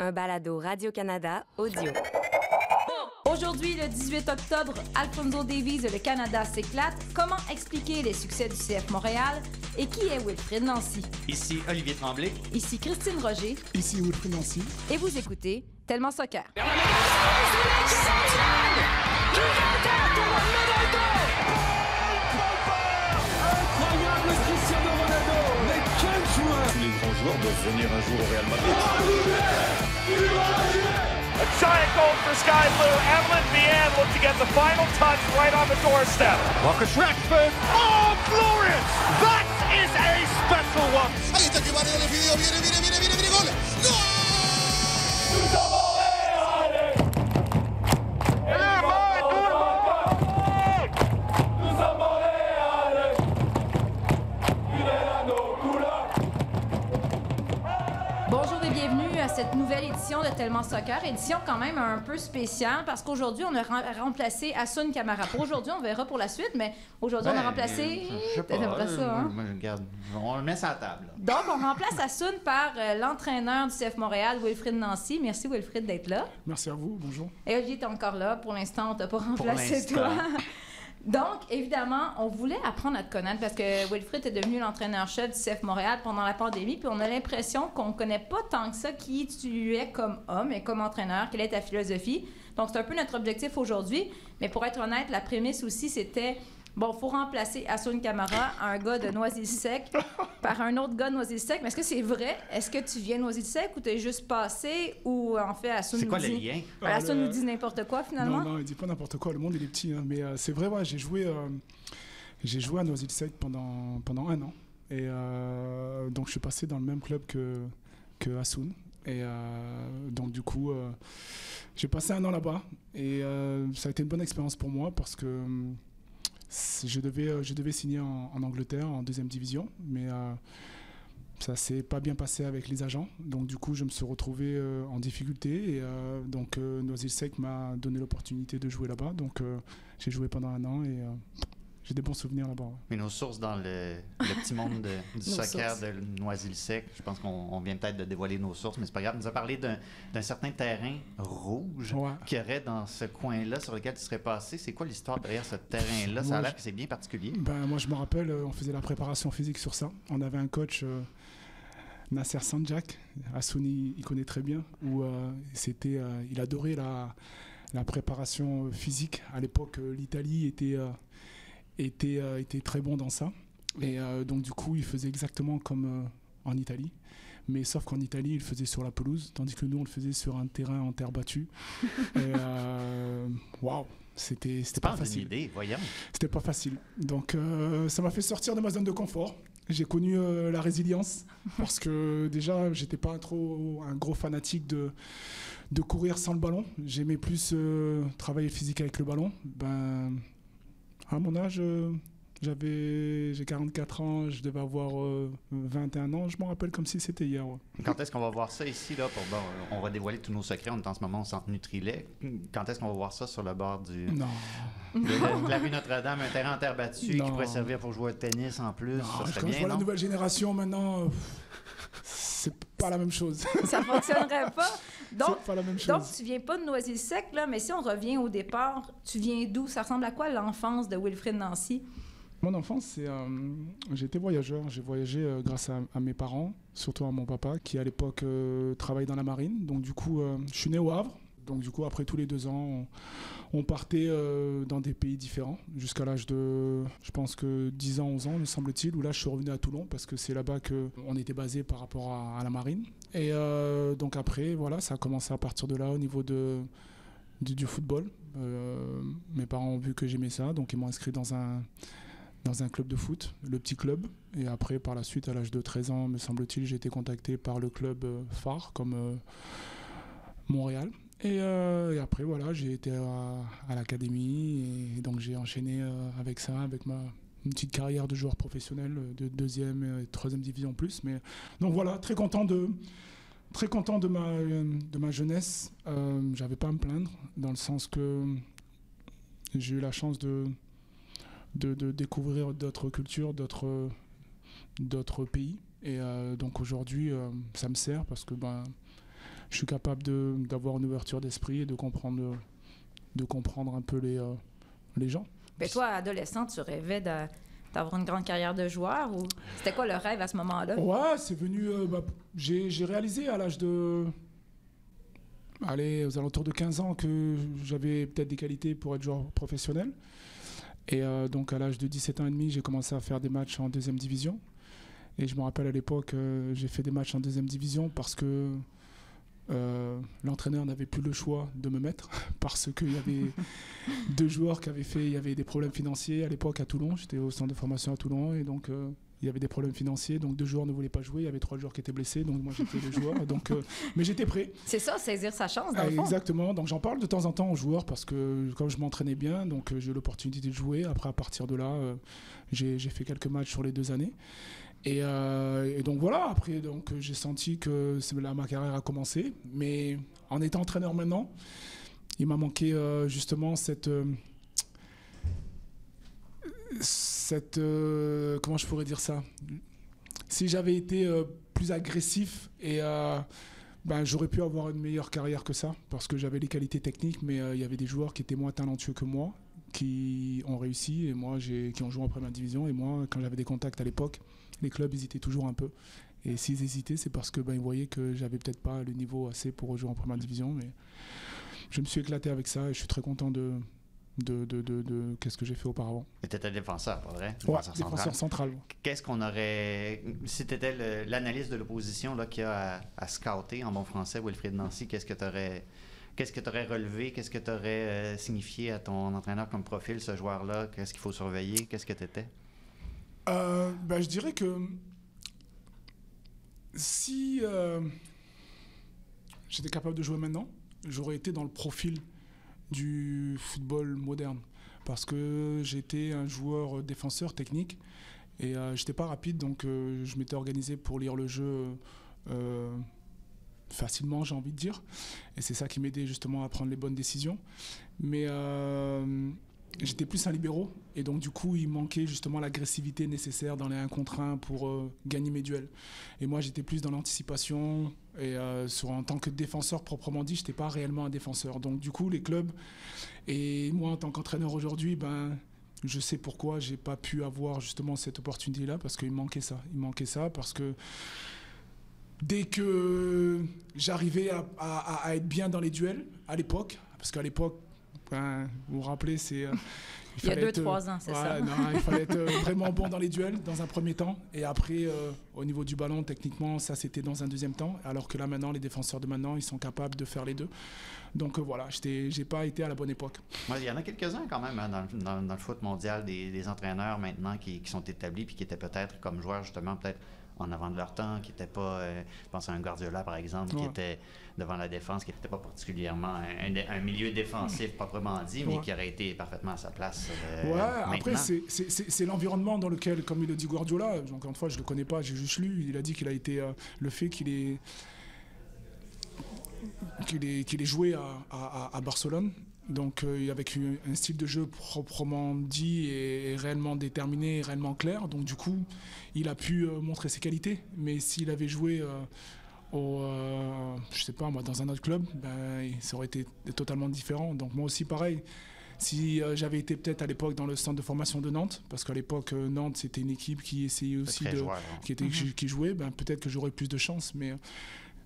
un balado Radio-Canada audio. Aujourd'hui, le 18 octobre, Alfonso Davies de le Canada s'éclate. Comment expliquer les succès du CF Montréal? Et qui est Wilfrid Nancy? Ici Olivier Tremblay. Ici Christine Roger. Ici Wilfrid Nancy. Et vous écoutez Tellement Soccer. Incroyable Cristiano Ronaldo Mais quel joueur Tous les grands joueurs doivent venir un jour au Real Madrid. A giant goal for Sky Blue. Evelyn Vian looked to get the final touch right on the doorstep. Marcus Rashford. Oh, glorious! That is a special one. Ahí está que Mario le pidió, viene, viene, viene, viene, viene, gol. Bonjour cette nouvelle édition de Tellement Soccer. Édition quand même un peu spéciale parce qu'aujourd'hui, on a rem- remplacé Asun Kamara. Pour aujourd'hui, on verra pour la suite, mais aujourd'hui, on a Ben, remplacé... Je sais pas. T'aimerais ça, hein? euh, Regarde, on le met sur la table. là. Donc, on remplace Asun par euh, l'entraîneur du CF Montréal, Wilfrid Nancy. Merci, Wilfrid, d'être là. Merci à vous, bonjour. Et Olivier, t'es encore là. Pour l'instant, on t'a pas remplacé, toi. Donc, évidemment, on voulait apprendre à te connaître parce que Wilfrid est devenu l'entraîneur-chef du CF Montréal pendant la pandémie, puis on a l'impression qu'on connaît pas tant que ça qui tu es comme homme et comme entraîneur, quelle est ta philosophie. Donc, c'est un peu notre objectif aujourd'hui. Mais pour être honnête, la prémisse aussi, c'était bon, faut remplacer Asun Camara, un gars de Noisy-le-Sec, par un autre gars de Noisy-le-Sec. Mais est-ce que c'est vrai? Est-ce que tu viens de Noisy-le-Sec ou t'es juste passé ou en fait Asun C'est nous quoi le dit- lien? Ah, le- nous dit n'importe quoi finalement. Non, non, il dit pas n'importe quoi, le monde il est petit. hein, mais euh, c'est vrai, ouais, j'ai joué, euh, j'ai joué à Noisy-le-Sec pendant, pendant un an. Et euh, donc je suis passé dans le même club que, que Asun. Et euh, donc du coup, euh, j'ai passé un an là-bas. Et euh, ça a été une bonne expérience pour moi parce que hum, je devais, euh, je devais signer en, Angleterre en deuxième division. Mais euh, ça s'est pas bien passé avec les agents. Donc du coup, je me suis retrouvé euh, en difficulté. Et euh, donc euh, Noisy-le-Sec m'a donné l'opportunité de jouer là-bas. Donc j'ai joué pendant un an et j'ai des bons souvenirs là-bas. ouais. Mais nos sources dans le, le petit monde de- du soccer sources. de Noisy-le-Sec, je pense qu'on on vient peut-être de dévoiler nos sources, mais c'est pas grave. Il nous a parlé d'un certain terrain rouge Ouais. qu'il y aurait dans ce coin-là sur lequel tu serais passé. C'est quoi l'histoire derrière ce terrain-là? Ça a l'air que c'est bien particulier. Ben, moi, je me rappelle, euh, on faisait la préparation physique sur ça. On avait un coach, euh, Nasser Sanjak, Assouni, il connaît très bien, où euh, c'était, euh, il adorait la, la préparation physique. À l'époque, l'Italie était, euh, était, euh, était très bon dans ça. Et euh, donc, du coup, il faisait exactement comme euh, en Italie. Mais sauf qu'en Italie, il le faisait sur la pelouse, tandis que nous, on le faisait sur un terrain en terre battue. Et waouh, c'était c'était pas facile. idée, voyons. C'était pas facile. Donc euh, ça m'a fait sortir de ma zone de confort. J'ai connu euh, la résilience parce que déjà j'étais pas un trop un gros fanatique de de courir sans le ballon. J'aimais plus euh, travailler physique avec le ballon. Ben à mon âge euh, j'avais j'ai 44 ans, je devais avoir euh, 21 ans, je m'en rappelle comme si c'était hier. ouais. Quand est-ce qu'on va voir ça ici? Là, pour, bon, euh, on va dévoiler tous nos secrets. On est en ce moment au centre Nutrilet. Quand est-ce qu'on va voir ça sur le bord du, Non. de, la- rue Notre-Dame, un terrain en terre battue qui pourrait servir pour jouer au tennis en plus? Non, ça serait je bien, vois la nouvelle génération maintenant, euh, pff, c'est pas la même chose. Ça fonctionnerait pas. Donc, pas la même chose. donc, tu viens pas de Noisy-le-Sec, là, mais si on revient au départ, tu viens d'où? Ça ressemble à quoi l'enfance de Wilfrid Nancy? Mon enfance, c'est, euh, j'ai été voyageur. J'ai voyagé euh, grâce à, à mes parents, surtout à mon papa, qui à l'époque euh, travaillait dans la marine. Donc du coup, euh, je suis né au Havre. Donc du coup, après tous les deux ans, on, on partait euh, dans des pays différents jusqu'à l'âge de, je pense que 10 ans, 11 ans, me semble-t-il, où là, je suis revenu à Toulon parce que c'est là-bas qu'on était basé par rapport à, la marine. Et euh, donc après, voilà, ça a commencé à partir de là au niveau du, football. Euh, mes parents ont vu que j'aimais ça, donc ils m'ont inscrit dans un dans un club de foot, le petit club. Et après, par la suite, à l'âge de 13 ans, me semble-t-il, j'ai été contacté par le club phare, comme Montréal. Et, euh, et après, voilà, j'ai été à, l'académie. Et donc, j'ai enchaîné euh, avec ça, avec ma petite carrière de joueur professionnel euh, de deuxième et troisième division en plus. Mais, donc voilà, très content de, très content de ma, de ma jeunesse. Euh, J'avais pas à me plaindre, dans le sens que j'ai eu la chance de, de, découvrir d'autres cultures, d'autres pays. Et donc aujourd'hui, ça me sert parce que ben, je suis capable d'avoir une ouverture d'esprit et de comprendre, de comprendre un peu les, euh, les gens. Ben, toi, adolescent, tu rêvais de- d'avoir une grande carrière de joueur ou c'était quoi le rêve à ce moment-là? Ouais, c'est venu. euh, bah, j'ai j'ai réalisé à l'âge de. Allez, aux alentours de 15 ans que j'avais peut-être des qualités pour être joueur professionnel. Et euh, donc à l'âge de 17 ans et demi, j'ai commencé à faire des matchs en deuxième division. Et je me rappelle à l'époque, euh, j'ai fait des matchs en deuxième division parce que euh, l'entraîneur n'avait plus le choix de me mettre parce qu'il y avait deux joueurs qui avaient fait, il y avait des problèmes financiers à l'époque à Toulon. J'étais au centre de formation à Toulon et donc euh, il y avait des problèmes financiers. Donc deux joueurs ne voulaient pas jouer. Il y avait trois joueurs qui étaient blessés. Donc moi j'étais le joueur. Donc, euh, mais j'étais prêt. C'est ça, saisir sa chance, dans le fond. Exactement. Donc j'en parle de temps en temps aux joueurs parce que comme je m'entraînais bien, donc j'ai eu l'opportunité de jouer. Après à partir de là, euh, j'ai fait quelques matchs sur les deux années. Et, euh, et donc voilà. Après donc j'ai senti que là ma carrière a commencé. Mais en étant entraîneur maintenant, il m'a manqué euh, justement cette euh, comment je pourrais dire ça? Si j'avais été plus agressif et ben, j'aurais pu avoir une meilleure carrière que ça parce que j'avais les qualités techniques, mais il y avait des joueurs qui étaient moins talentueux que moi qui ont réussi et moi qui ont joué en première division et moi quand j'avais des contacts à l'époque, les clubs hésitaient toujours un peu. Et s'ils hésitaient, c'est parce que ben, ils voyaient que j'avais peut-être pas le niveau assez pour jouer en première division, mais je me suis éclaté avec ça et je suis très content de de, de, de, de qu'est-ce que j'ai fait auparavant. Et t'étais défenseur, pas vrai? Ouais, Défenseur central. défenseur central. ouais. Qu'est-ce qu'on aurait. Si tu étais l'analyste de l'opposition qui a à, à scouter en bon français, Wilfried Nancy, qu'est-ce que tu aurais. Qu'est-ce que tu aurais relevé? Qu'est-ce que tu aurais signifié à ton entraîneur comme profil, ce joueur-là? Qu'est-ce qu'il faut surveiller? Qu'est-ce que tu étais? Euh, ben, je dirais que si euh, j'étais capable de jouer maintenant, j'aurais été dans le profil du football moderne. Parce que j'étais un joueur défenseur technique et euh, j'étais pas rapide, donc euh, je m'étais organisé pour lire le jeu euh, facilement, j'ai envie de dire. Et c'est ça qui m'aidait justement à prendre les bonnes décisions. Mais j'étais plus un libéraux et donc du coup il manquait justement l'agressivité nécessaire dans les 1 contre 1 pour euh, gagner mes duels. Et moi j'étais plus dans l'anticipation et euh, en tant que défenseur proprement dit, j'étais pas réellement un défenseur. Donc du coup les clubs et moi en tant qu'entraîneur aujourd'hui, ben je sais pourquoi j'ai pas pu avoir justement cette opportunité là parce qu'il manquait ça. Il manquait ça parce que dès que j'arrivais à être bien dans les duels à l'époque, parce qu'à l'époque, vous vous rappelez, c'est. euh, Il y a fallait deux, être, euh, trois ans, c'est ça. non, il fallait être euh, vraiment bon dans les duels dans un premier temps. Et après, euh, au niveau du ballon, techniquement, ça c'était dans un deuxième temps. Alors que là maintenant, les défenseurs de maintenant, ils sont capables de faire les deux. Donc euh, voilà, j'étais- j'ai pas été à la bonne époque. Ouais, il y en a quelques-uns quand même hein, dans, le- dans- dans le foot mondial, des, des entraîneurs maintenant qui, qui sont établis puis qui étaient peut-être comme joueurs justement peut-être en avant de leur temps, qui n'étaient pas, euh, je pense à un Guardiola par exemple, qui était devant la défense, qui n'était pas particulièrement un, un milieu défensif proprement dit, mais Ouais. qui aurait été parfaitement à sa place. euh, Ouais, après, c'est- l'environnement dans lequel, comme il le dit Guardiola, encore une fois, je le connais pas, j'ai juste lu, il a dit qu'il a été. euh, le fait qu'il est. qu'il ait, qu'il ait joué à, à- à Barcelone, donc euh, avec un style de jeu proprement dit et, et réellement déterminé, et réellement clair. Donc du coup, il a pu euh, montrer ses qualités. Mais s'il avait joué euh, au, euh, je sais pas moi, dans un autre club, ben, ça aurait été totalement différent. Donc moi aussi, pareil. Si euh, j'avais été peut-être à l'époque dans le centre de formation de Nantes, parce qu'à l'époque euh, Nantes c'était une équipe qui essayait aussi de, joueur, hein. qui, était, qui jouait, ben, peut-être que j'aurais plus de chance. Mais,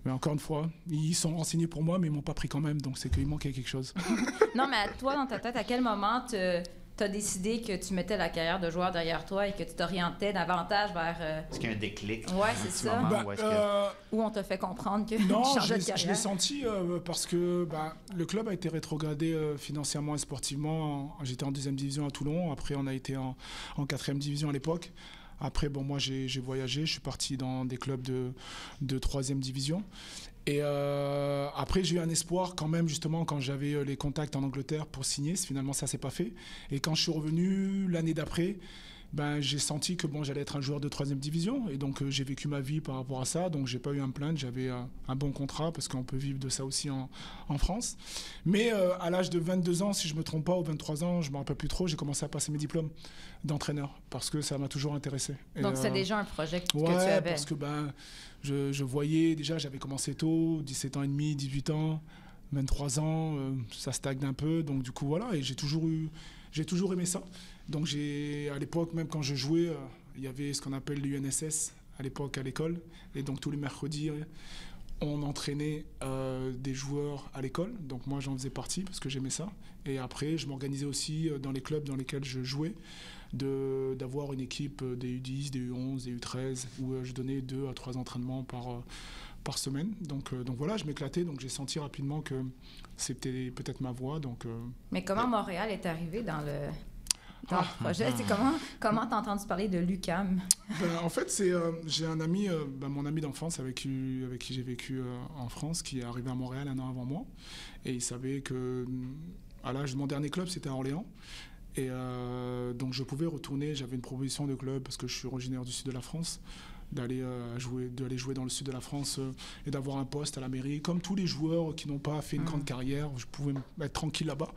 mais encore une fois, ils sont renseignés pour moi, mais ils m'ont pas pris quand même, donc c'est qu'il manquait quelque chose. Non, mais à toi, dans ta tête, à quel moment tu as décidé que tu mettais la carrière de joueur derrière toi et que tu t'orientais davantage vers. euh, Est-ce qu'il y a un déclic? Ouais, c'est ça. moment Ben, où que- euh, où on t'a fait comprendre que Non, tu je changeais l'ai de je l'ai carrière? senti euh, parce que ben, le club a été rétrogradé euh, financièrement et sportivement. En- J'étais en deuxième division à Toulon, après on a été en, en quatrième division à l'époque. Après, bon, moi j'ai j'ai voyagé, je suis parti dans des clubs de, de troisième division. Et euh, après, j'ai eu un espoir quand même, justement, quand j'avais euh, les contacts en Angleterre pour signer. Finalement, ça s'est pas fait. Et quand je suis revenu l'année d'après, ben, j'ai senti que bon, j'allais être un joueur de troisième division. Et donc, euh, j'ai vécu ma vie par rapport à ça. Donc, j'ai pas eu à me plaindre. J'avais euh, un bon contrat parce qu'on peut vivre de ça aussi en, en France. Mais euh, à l'âge de 22 ans, si je me trompe pas, ou 23 ans, je me rappelle plus trop, j'ai commencé à passer mes diplômes d'entraîneur parce que ça m'a toujours intéressé. Et, Donc, c'est déjà un projet que, que Ouais, tu avais. parce que ben, je, je voyais déjà, j'avais commencé tôt, 17 ans et demi, 18 ans, 23 ans, ça stagne un peu. Donc, du coup, voilà, et j'ai toujours eu, j'ai toujours aimé ça. Donc, j'ai, à l'époque, même quand je jouais, euh, il y avait ce qu'on appelle l'UNSS à l'époque à l'école. Et donc, tous les mercredis, on entraînait euh, des joueurs à l'école. Donc, moi, j'en faisais partie parce que j'aimais ça. Et après, je m'organisais aussi euh, dans les clubs dans lesquels je jouais de- d'avoir une équipe des U10, des U11, des U13, où je donnais deux à trois entraînements par, par semaine. Donc, donc voilà, je m'éclatais, donc j'ai senti rapidement que c'était peut-être ma voie. Donc, euh, Mais comment Montréal est arrivé dans le, dans Ah. le projet? C'est comment comment t'as entendu parler de l'UCAM? ben, en fait, c'est euh, j'ai un ami, euh, ben, mon ami d'enfance avec qui, avec qui j'ai vécu euh, en France, qui est arrivé à Montréal un an avant moi. Et il savait que à l'âge de mon dernier club, c'était à Orléans. Et donc je pouvais retourner, j'avais une proposition de club parce que je suis originaire du sud de la France, d'aller euh, jouer, d'aller jouer dans le sud de la France euh, et d'avoir un poste à la mairie. Comme tous les joueurs qui n'ont pas fait une grande carrière, je pouvais être tranquille là-bas.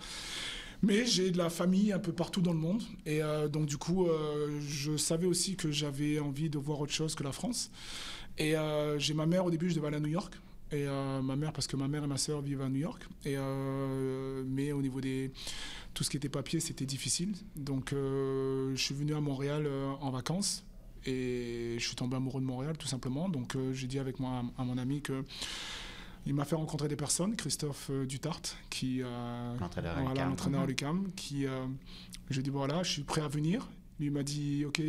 Mais j'ai de la famille un peu partout dans le monde. Et euh, donc, du coup, euh, je savais aussi que j'avais envie de voir autre chose que la France. Et euh, j'ai ma mère, au début, je devais aller à New York. Et ma mère, parce que ma mère et ma sœur vivent à New York. Et, mais au niveau des. Tout ce qui était papier, c'était difficile. Donc, je suis venu à Montréal en vacances. Et je suis tombé amoureux de Montréal, tout simplement. Donc, j'ai dit avec moi, à mon ami que. Il m'a fait rencontrer des personnes, Christophe euh, Dutart, qui, euh, L'entraîneur voilà, à l'UQAM, qui, euh, je dis voilà, je suis prêt à venir. Lui il m'a dit, ok,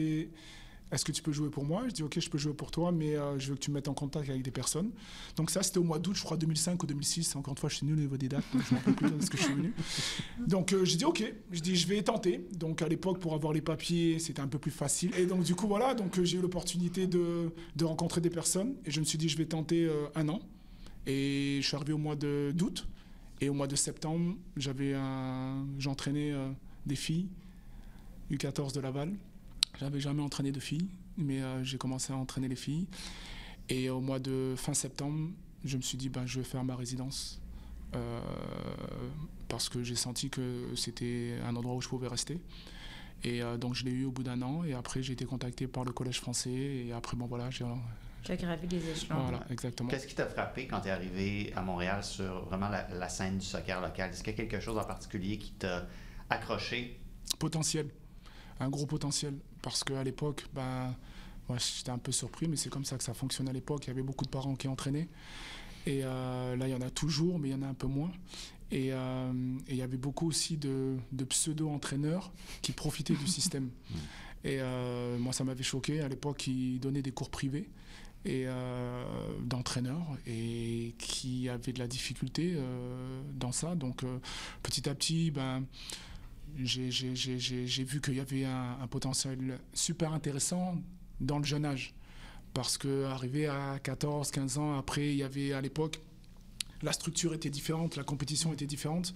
est-ce que tu peux jouer pour moi? Je dis ok, je peux jouer pour toi, mais euh, je veux que tu me mettes en contact avec des personnes. Donc ça, c'était au mois d'août, je crois 2005 ou 2006. Encore une fois, je suis nul au niveau des dates, donc je ne me rappelle plus de ce que je suis venu. Donc euh, j'ai dit ok, je dis je vais tenter. Donc à l'époque, pour avoir les papiers, c'était un peu plus facile. Et donc du coup voilà, donc euh, j'ai eu l'opportunité de, de rencontrer des personnes et je me suis dit je vais tenter un an. Et je suis arrivé au mois d'août. Et au mois de septembre, j'entraînais euh, des filles, U14 de Laval. J'avais jamais entraîné de filles, mais euh, j'ai commencé à entraîner les filles. Et au mois de fin septembre, je me suis dit, ben, je vais faire ma résidence. euh, parce que j'ai senti que c'était un endroit où je pouvais rester. Et donc je l'ai eu au bout d'un an. Et après, j'ai été contacté par le Collège français. Et après, bon voilà. Tu as gravi les échelons. Voilà, exactement. Qu'est-ce qui t'a frappé quand tu es arrivé à Montréal sur vraiment la, la scène du soccer local? Est-ce qu'il y a quelque chose en particulier qui t'a accroché? potentiel, un gros potentiel. Parce qu'à l'époque, ben, moi, j'étais un peu surpris, mais c'est comme ça que ça fonctionne à l'époque. Il y avait beaucoup de parents qui entraînaient. Et euh, là, il y en a toujours, mais il y en a un peu moins. Et, euh, et il y avait beaucoup aussi de, de pseudo-entraîneurs qui profitaient du système. Et euh, moi, ça m'avait choqué. À l'époque, ils donnaient des cours privés et euh, d'entraîneurs et qui avaient de la difficulté euh, dans ça. Donc, euh, petit à petit, ben, j'ai- vu qu'il y avait un, potentiel super intéressant dans le jeune âge. Parce qu'arrivé à 14, 15 ans, après, il y avait à l'époque, la structure était différente, la compétition était différente.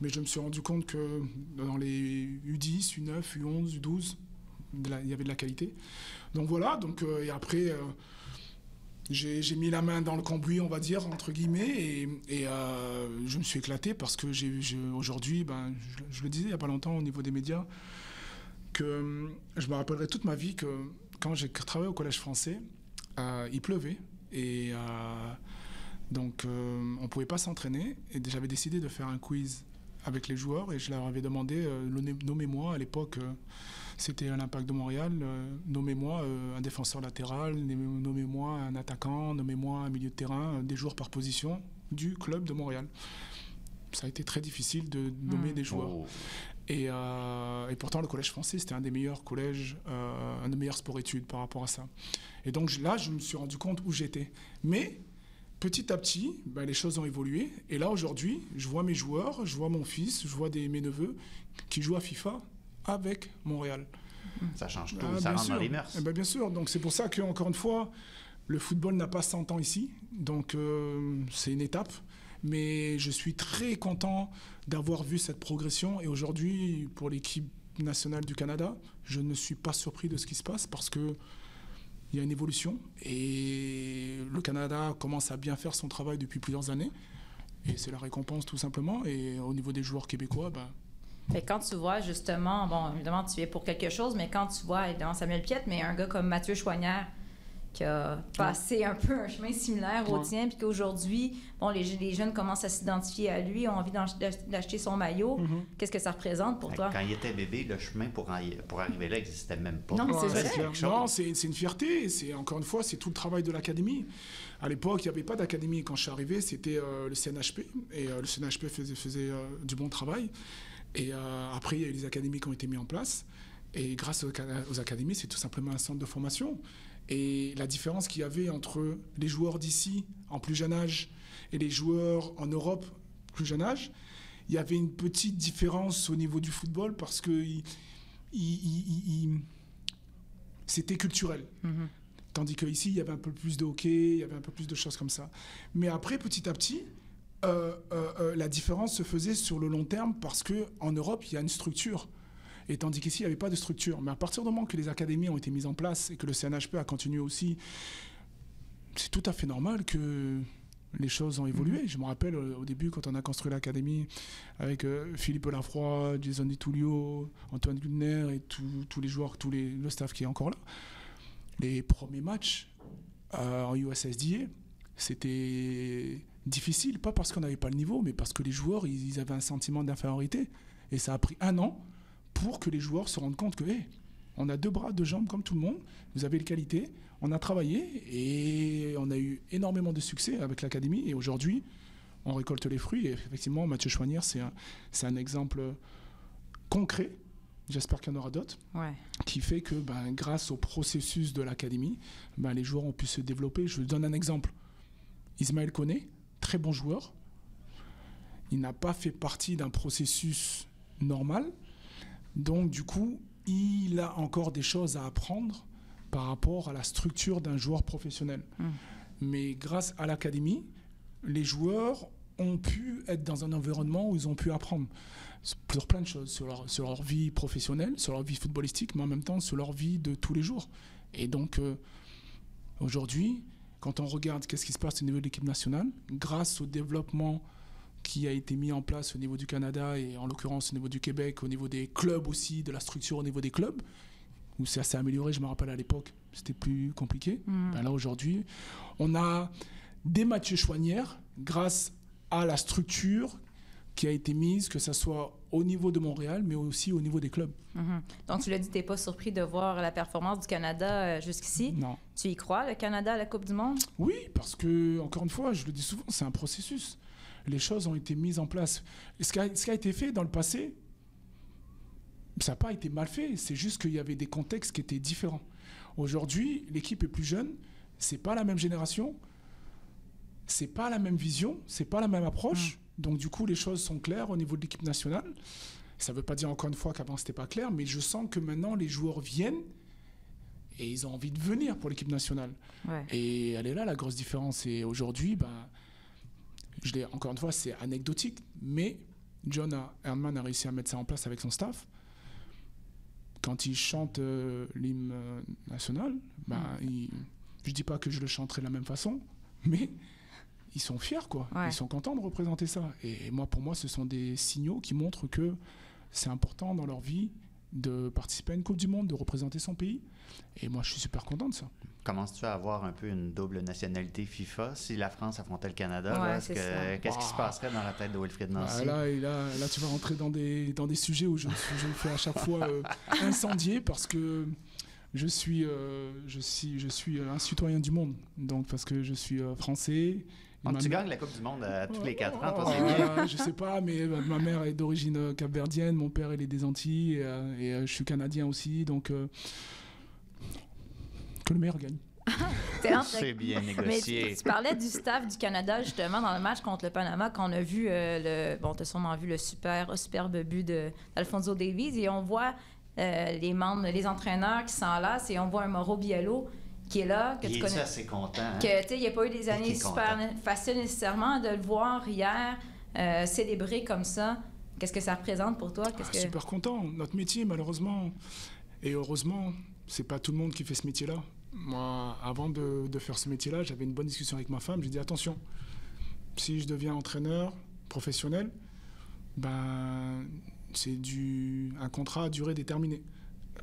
Mais je me suis rendu compte que dans les U10, U9, U11, U12, de la- il y avait de la qualité. Donc voilà, donc, et après, j'ai mis la main dans le cambouis, on va dire, entre guillemets, et, euh, je me suis éclaté parce que aujourd'hui, ben, je, le disais il n'y a pas longtemps au niveau des médias, que euh, je me rappellerai toute ma vie que quand j'ai travaillé au Collège français, euh, il pleuvait et donc on ne pouvait pas s'entraîner et j'avais décidé de faire un quiz avec les joueurs et je leur avais demandé, euh, nommez-moi à l'époque, euh, c'était à l'Impact de Montréal, euh, nommez-moi euh, un défenseur latéral, nommez-moi un attaquant, nommez-moi un milieu de terrain, euh, des joueurs par position du club de Montréal. Ça a été très difficile de nommer des joueurs. Oh. Et, et pourtant, le collège français, c'était un des meilleurs collèges, un des meilleurs sports-études par rapport à ça. Et donc là, je me suis rendu compte où j'étais. Mais petit à petit, ben, les choses ont évolué. Et là, aujourd'hui, je vois mes joueurs, je vois mon fils, je vois des, mes neveux qui jouent à FIFA avec Montréal. Ça change tout, Ah, ça dans sûr. les mœurs. Ben, bien sûr. Donc c'est pour ça que encore une fois, le football n'a pas 100 ans ici. Donc euh, c'est une étape. Mais je suis très content d'avoir vu cette progression. Et aujourd'hui, pour l'équipe nationale du Canada. Je ne suis pas surpris de ce qui se passe parce que il y a une évolution et le Canada commence à bien faire son travail depuis plusieurs années. Et c'est la récompense tout simplement. Et au niveau des joueurs québécois, ben, Mais quand tu vois justement, bon, évidemment, tu es pour quelque chose, mais quand tu vois, évidemment, Samuel Piette, mais un gars comme Mathieu Choignard, qui a passé un peu un chemin similaire au Ouais. tien, puis qu'aujourd'hui, bon, les, les jeunes commencent à s'identifier à lui, ont envie d'acheter son maillot. Mhm. Qu'est-ce que ça représente pour toi? Quand il était bébé, le chemin pour, en- pour arriver là n'existait même pas. Non, c'est vrai. Non, c'est une fierté. C'est encore une fois, c'est tout le travail de l'académie. À l'époque, il n'y avait pas d'académie. Quand je suis arrivé, c'était euh, le CNHP et euh, le CNHP faisait, faisait euh, du bon travail. Et euh, après, il y a eu les académies qui ont été mises en place. Et grâce aux académies, c'est tout simplement un centre de formation. Et la différence qu'il y avait entre les joueurs d'ici en plus jeune âge et les joueurs en Europe plus jeune âge, il y avait une petite différence au niveau du football parce que il- il- il- il- c'était culturel. Mhm. Tandis qu'ici, il y avait un peu plus de hockey, il y avait un peu plus de choses comme ça. Mais après, petit à petit, euh, euh, euh, la différence se faisait sur le long terme parce qu'en Europe, il y a une structure. Et tandis qu'ici, il n'y avait pas de structure. Mais à partir du moment que les académies ont été mises en place et que le CNHP a continué aussi, c'est tout à fait normal que les choses ont évolué. Je me rappelle euh, au début, quand on a construit l'académie avec euh, Philippe Lafroy, Jason Di Tullio, Antoine Gulner et tous tous les joueurs, tout les, le staff qui est encore là, les premiers matchs euh, en USSDA, c'était difficile, pas parce qu'on n'avait pas le niveau, mais parce que les joueurs, ils, ils avaient un sentiment d'infériorité. Et ça a pris un an pour que les joueurs se rendent compte que, hey, on a deux bras, deux jambes comme tout le monde, vous avez les qualités, on a travaillé et on a eu énormément de succès avec l'académie. Et aujourd'hui, on récolte les fruits. Et effectivement, Mathieu Choignard, c'est un, c'est un exemple concret. J'espère qu'il y en aura d'autres Ouais. qui fait que ben, grâce au processus de l'académie, ben, les joueurs ont pu se développer. Je vous donne un exemple. Ismaël Koné, très bon joueur. Il n'a pas fait partie d'un processus normal. Donc du coup, il a encore des choses à apprendre par rapport à la structure d'un joueur professionnel. Mm. Mais grâce à l'académie, les joueurs ont pu être dans un environnement où ils ont pu apprendre sur plein de choses, sur leur, sur leur vie professionnelle, sur leur vie footballistique, mais en même temps sur leur vie de tous les jours. Et donc, euh, aujourd'hui, quand on regarde qu'est-ce qui se passe au niveau de l'équipe nationale, grâce au développement qui a été mis en place au niveau du Canada et en l'occurrence au niveau du Québec, au niveau des clubs aussi, de la structure au niveau des clubs, où ça s'est amélioré, je me rappelle à l'époque, c'était plus compliqué. Ben là, aujourd'hui, on a des Mathieu Choignères grâce à la structure qui a été mise, que ce soit au niveau de Montréal, mais aussi au niveau des clubs. Mhm. Donc, tu l'as dit, tu n'es pas surpris de voir la performance du Canada euh, jusqu'ici? Non. Tu y crois, le Canada à la Coupe du Monde? Oui, parce que, encore une fois, je le dis souvent, c'est un processus. Les choses ont été mises en place. Ce, qui a, ce qui a été fait dans le passé, ça n'a pas été mal fait. C'est juste qu'il y avait des contextes qui étaient différents. Aujourd'hui, l'équipe est plus jeune. C'est pas la même génération. C'est pas la même vision. C'est pas la même approche. Donc, du coup, les choses sont claires au niveau de l'équipe nationale. Ça ne veut pas dire encore une fois qu'avant c'était pas clair, mais je sens que maintenant les joueurs viennent et ils ont envie de venir pour l'équipe nationale. Ouais. Et elle est là la grosse différence. Et aujourd'hui, ben, je l'ai encore une fois, c'est anecdotique, mais John Herman a réussi à mettre ça en place avec son staff. Quand il chante euh, l'hymne euh, national, ben, il- je dis pas que je le chanterai de la même façon, mais ils sont fiers, quoi. Ouais. Ils sont contents de représenter ça. Et moi, pour moi, ce sont des signaux qui montrent que c'est important dans leur vie de participer à une Coupe du Monde, de représenter son pays. Et moi, je suis super content de ça. Commences-tu à avoir un peu une double nationalité FIFA si la France affrontait le Canada? Ouais, que-. Qu'est-ce qui se passerait dans la tête de Wilfried Ah, Nancy? là, et là, là, tu vas rentrer dans des, dans des sujets où je, je me fais à chaque fois euh, incendier parce que je suis, euh, je, suis, je suis un citoyen du monde. Donc, parce que je suis euh, français. Donc, tu gagnes la Coupe du Monde à tous les quatre ans, toi, c'est bien. je sais pas, mais euh, ma mère est d'origine euh, capverdienne, mon père il est des Antilles, et, euh, et, euh, je suis canadien aussi, donc euh, que le meilleur gagne. C'est bien Mais négocié. tu, tu parlais du staff du Canada, justement, dans le match contre le Panama, qu'on a vu, euh, le, bon, tu as sûrement vu le super, superbe but d'Alfonso Davies, et on voit euh, les membres, les entraîneurs qui s'enlacent, et on voit un Mauro Biello qui est là, que Il tu est connais. assez content. hein? Que, tu sais, il n'y a pas eu des années super content? faciles nécessairement de le voir hier euh, célébrer comme ça. Qu'est-ce que ça représente pour toi? Ah, que... Super content. Notre métier, malheureusement, et heureusement, c'est pas tout le monde qui fait ce métier-là. Moi, avant de, de faire ce métier-là, j'avais une bonne discussion avec ma femme. J'ai dit attention, si je deviens entraîneur professionnel, ben, c'est du, un contrat à durée déterminée.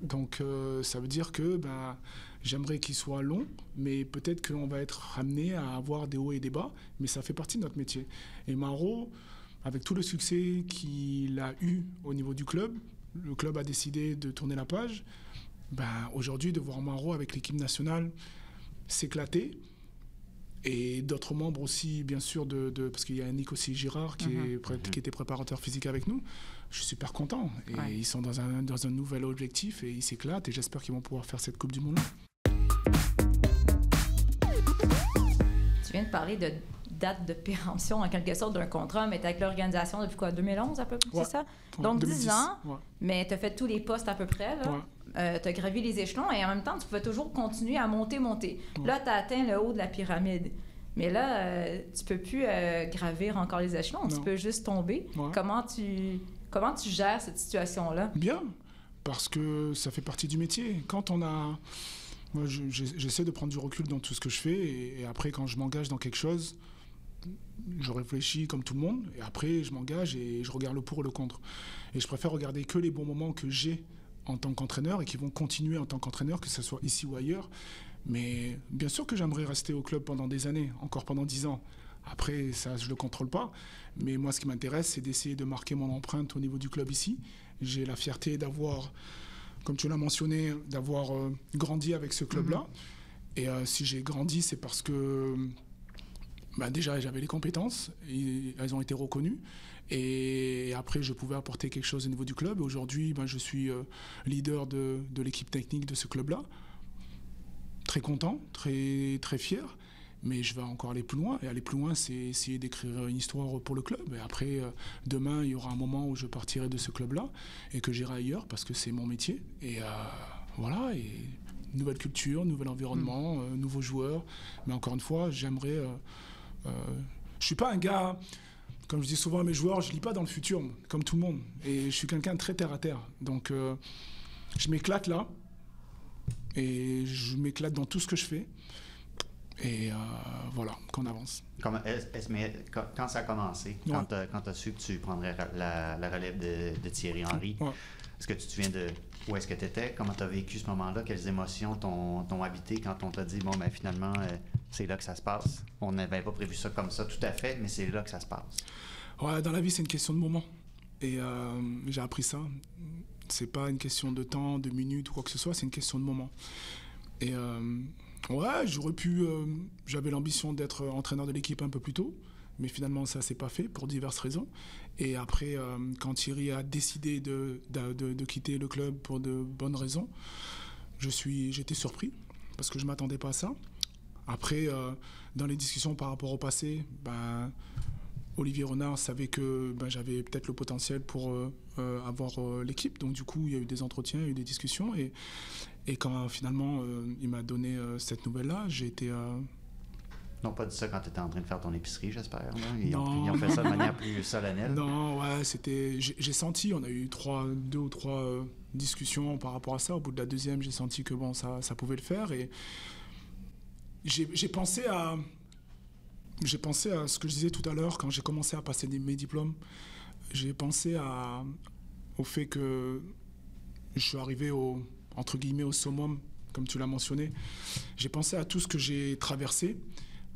Donc, euh, ça veut dire que ben, j'aimerais qu'il soit long, mais peut-être qu'on va être amené à avoir des hauts et des bas, mais ça fait partie de notre métier. Et Maro, avec tout le succès qu'il a eu au niveau du club, le club a décidé de tourner la page. Ben, Aujourd'hui, de voir Maro avec l'équipe nationale s'éclater, et d'autres membres aussi, bien sûr, de, de- parce qu'il y a Nick aussi Girard qui, est pré- qui était préparateur physique avec nous. Je suis super content. Et Ouais. ils sont dans un, dans un nouvel objectif et ils s'éclatent. Et j'espère qu'ils vont pouvoir faire cette Coupe du Monde. Tu de parler de date de péremption, en quelque sorte, d'un contrat, mais t'es avec l'organisation depuis quoi, 2011 à peu près, Ouais. c'est ça? Donc, 2010, 10 ans, ouais. mais t'as fait tous les postes à peu près, là. Ouais. Euh, t'as gravi les échelons et en même temps, tu pouvais toujours continuer à monter, monter. Là, t'as atteint le haut de la pyramide. Mais là, euh, tu peux plus euh, gravir encore les échelons, tu peux juste tomber. Comment tu comment tu gères cette situation-là? Bien, parce que ça fait partie du métier. Quand on a. Moi, j'essaie de prendre du recul dans tout ce que je fais. Et, et après, quand je m'engage dans quelque chose, je réfléchis comme tout le monde. Et après, je m'engage et je regarde le pour et le contre. Et je préfère regarder que les bons moments que j'ai en tant qu'entraîneur et qui vont continuer en tant qu'entraîneur, que ce soit ici ou ailleurs. Mais bien sûr que j'aimerais rester au club pendant des années, encore pendant dix ans. Après, ça, je ne le contrôle pas. Mais moi, ce qui m'intéresse, c'est d'essayer de marquer mon empreinte au niveau du club ici. J'ai la fierté d'avoir, comme tu l'as mentionné, d'avoir euh, grandi avec ce club-là. Et euh, si j'ai grandi, c'est parce que bah, déjà, j'avais les compétences, et elles ont été reconnues. Et après, je pouvais apporter quelque chose au niveau du club. Et aujourd'hui, ben, je suis euh, leader de, de l'équipe technique de ce club-là. Très content, très, très fier. Mais je vais encore aller plus loin. Et aller plus loin, c'est essayer d'écrire une histoire pour le club. Et après, euh, demain, il y aura un moment où je partirai de ce club-là et que j'irai ailleurs parce que c'est mon métier. Et euh, voilà. Et nouvelle culture, nouvel environnement, euh, nouveaux joueurs. Mais encore une fois, j'aimerais. Euh, euh, je suis pas un gars. Comme je dis souvent à mes joueurs, je lis pas dans le futur, comme tout le monde. Et je suis quelqu'un de très terre à terre. Donc, euh, je m'éclate là. Et je m'éclate dans tout ce que je fais. Et euh, voilà, qu'on avance. Mais quand, quand ça a commencé, Ouais. quand tu as su que tu prendrais ra- la, la relève de, de Thierry Henry, Ouais. est-ce que tu te souviens de où est-ce que tu étais? Comment tu as vécu ce moment-là? Quelles émotions t'ont habité quand on t'a dit, bon, ben finalement, euh, c'est là que ça se passe? On n'avait pas prévu ça comme ça tout à fait, mais c'est là que ça se passe. Ouais, dans la vie, c'est une question de moment. Et euh, j'ai appris ça. C'est pas une question de temps, de minutes ou quoi que ce soit, c'est une question de moment. Et ouais, j'aurais pu. euh, J'avais l'ambition d'être entraîneur de l'équipe un peu plus tôt, mais finalement, ça s'est pas fait pour diverses raisons. Et après, euh, quand Thierry a décidé de, de, de- quitter le club pour de bonnes raisons, je suis, j'étais surpris parce que je m'attendais pas à ça. Après, euh, dans les discussions par rapport au passé, ben, Olivier Renard savait que ben, j'avais peut-être le potentiel pour euh, euh, avoir euh, l'équipe. Donc du coup, il y a eu des entretiens, il y a eu des discussions. Et, et quand finalement euh, il m'a donné euh, cette nouvelle-là, j'ai été... euh, n'ont pas dit ça quand tu étais en train de faire ton épicerie, j'espère. là. Ils, ont, Non. ils ont fait ça de manière plus solennelle. Non, ouais, c'était. J'ai senti, on a eu trois, deux ou trois euh, discussions par rapport à ça. Au bout de la deuxième, j'ai senti que bon, ça, ça pouvait le faire. Et j'ai pensé à. J'ai pensé à ce que je disais tout à l'heure quand j'ai commencé à passer mes diplômes. J'ai pensé à, au fait que je suis arrivé au, entre guillemets, au summum, comme tu l'as mentionné. J'ai pensé à tout ce que j'ai traversé,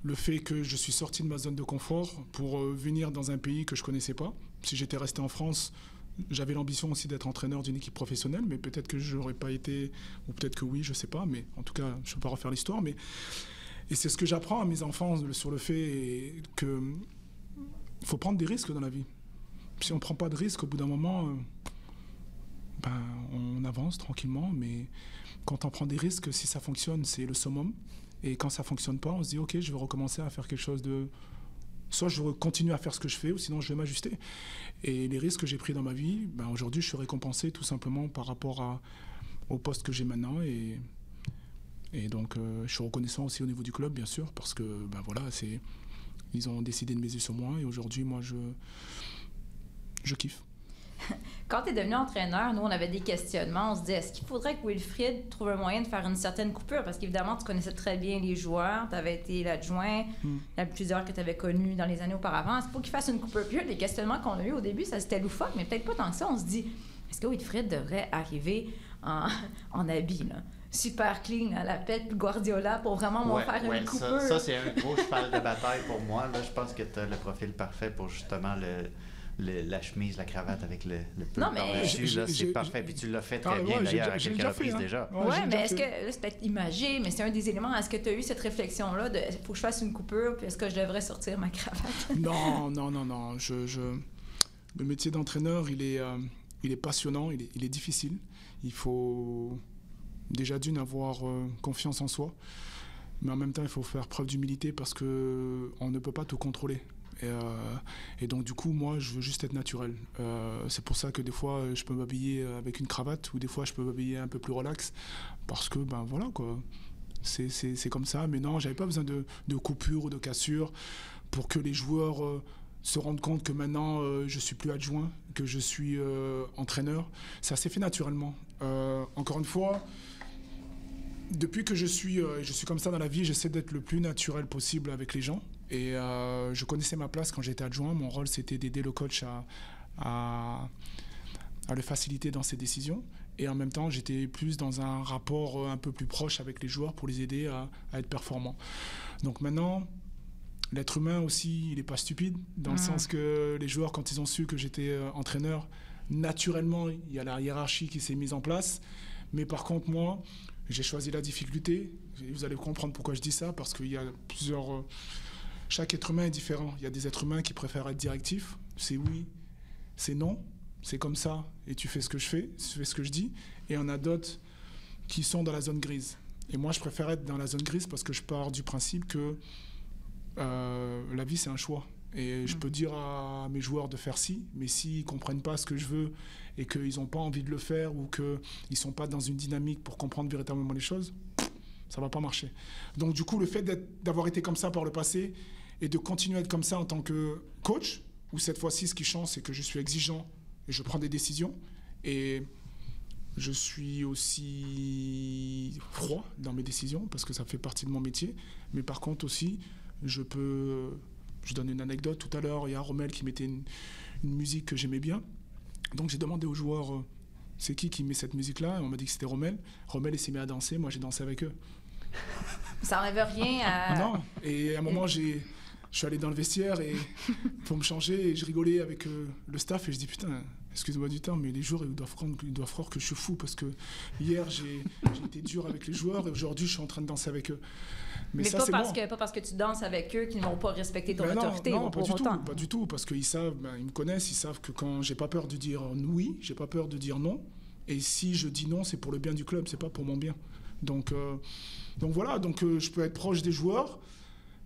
le fait que je suis sorti de ma zone de confort pour euh, venir dans un pays que je connaissais pas. Si j'étais resté en France, j'avais l'ambition aussi d'être entraîneur d'une équipe professionnelle, mais peut-être que je n'aurais pas été, ou peut-être que oui, je sais pas, mais en tout cas, je ne peux pas refaire l'histoire. Mais et c'est ce que j'apprends à mes enfants sur le fait que faut prendre des risques dans la vie. Si on ne prend pas de risques, au bout d'un moment, euh, ben, on avance tranquillement, mais quand on prend des risques, si ça fonctionne, c'est le summum. Et quand ça fonctionne pas, on se dit ok, je vais recommencer à faire quelque chose de. Soit je continue à faire ce que je fais, ou sinon je vais m'ajuster. Et les risques que j'ai pris dans ma vie, ben, aujourd'hui, je suis récompensé tout simplement par rapport au poste que j'ai maintenant. Et, et donc, euh, je suis reconnaissant aussi au niveau du club, bien sûr, parce que ben, voilà, c'est, ils ont décidé de miser sur moi. Et aujourd'hui, moi, je, je kiffe. quand tu es devenu entraîneur, nous, on avait des questionnements. On se disait, est-ce qu'il faudrait que Wilfried trouve un moyen de faire une certaine coupure? Parce qu'évidemment, tu connaissais très bien les joueurs, tu avais été l'adjoint, Hmm. il y a plusieurs que tu avais connus dans les années auparavant. C'est pour qu'il fasse une coupure. Puis les questionnements qu'on a eu au début, ça c'était loufoque, mais peut-être pas tant que ça. On se dit, est-ce que Wilfried devrait arriver en, en habit, là? Super clean à la pète, puis Guardiola pour vraiment m'en Ouais, faire ouais, une ça- coupure. Ça, c'est un gros cheval de bataille pour moi. Là, je pense que tu as le profil parfait pour justement le, le- la chemise, la cravate avec le, le peu Non, mais- par-dessus. C'est parfait. Puis tu l'as fait très Ah, bien ouais, d'ailleurs déjà- à quelques déjà fait, reprises hein. déjà. Ouais, Ouais, mais est-ce que c'est peut-être imagé, mais c'est un des éléments. Est-ce que tu as eu cette réflexion-là de faut que je fasse une coupure, puis est-ce que je devrais sortir ma cravate? Non, non, non, non. Je, je- Le métier d'entraîneur, il est, euh, il est passionnant, il est, il est difficile. Il faut déjà d'une avoir euh, confiance en soi, mais en même temps, il faut faire preuve d'humilité parce que on ne peut pas tout contrôler. Et, euh, et donc du coup, moi, je veux juste être naturel. Euh, c'est pour ça que des fois, je peux m'habiller avec une cravate ou des fois, je peux m'habiller un peu plus relax parce que, ben voilà quoi. C'est- comme ça, mais non, j'avais pas besoin de, de coupure ou de cassure pour que les joueurs euh, se rendent compte que maintenant je suis plus adjoint, que je suis entraîneur. Ça s'est fait naturellement. Encore une fois, depuis que je suis, je suis comme ça dans la vie, j'essaie d'être le plus naturel possible avec les gens. Et euh, je connaissais ma place quand j'étais adjoint. Mon rôle, c'était d'aider le coach à, à, à le faciliter dans ses décisions. Et en même temps, j'étais plus dans un rapport euh, un peu plus proche avec les joueurs pour les aider à, à être performants. Donc maintenant, l'être humain aussi, il n'est pas stupide, dans le Mhm. sens que les joueurs, quand ils ont su que j'étais euh, entraîneur, naturellement, il y a la hiérarchie qui s'est mise en place. Mais par contre, moi, j'ai choisi la difficulté. Vous allez comprendre pourquoi je dis ça, parce qu'il y a plusieurs... chaque être humain est différent. Il y a des êtres humains qui préfèrent être directifs. C'est oui, c'est non, c'est comme ça, et tu fais ce que je fais, tu fais ce que je dis. Et il y en a d'autres qui sont dans la zone grise. Et moi, je préfère être dans la zone grise parce que je pars du principe que euh, la vie, c'est un choix. Et je peux dire à mes joueurs de faire ci, mais s'ils comprennent pas ce que je veux et qu'ils n'ont pas envie de le faire ou qu'ils sont pas dans une dynamique pour comprendre véritablement les choses, ça va pas marcher. Donc du coup, le fait d'avoir été comme ça par le passé et de continuer à être comme ça en tant que coach, où cette fois-ci, ce qui change, c'est que je suis exigeant et je prends des décisions. Et je suis aussi froid dans mes décisions parce que ça fait partie de mon métier. Mais par contre aussi, je peux... Je donne une anecdote. Tout à l'heure, il y a Rommel qui mettait une, une musique que j'aimais bien. Donc j'ai demandé aux joueurs, euh, c'est qui qui met cette musique-là? Et on m'a dit que c'était Rommel. Rommel, il s'est mis à danser. Moi, j'ai dansé avec eux. Ça n'enlève rien à. Non. Et à un moment, j'ai, je suis allé dans le vestiaire et pour me changer, et je rigolais avec euh, le staff et je dis putain, excuse-moi du temps, mais les joueurs ils doivent croire, ils doivent croire que je suis fou parce que hier j'ai, été dur avec les joueurs et aujourd'hui je suis en train de danser avec eux. Mais, ça, pas, parce que, pas parce que tu danses avec eux qu'ils ne vont pas respecter ton Ben non, autorité. non, pas du tout, pas du tout, parce qu'ils savent, ben, ils me connaissent, ils savent que quand j'ai pas peur de dire oui, j'ai pas peur de dire non, et si je dis non, c'est pour le bien du club, c'est pas pour mon bien. Donc, euh, donc voilà, donc euh, je peux être proche des joueurs,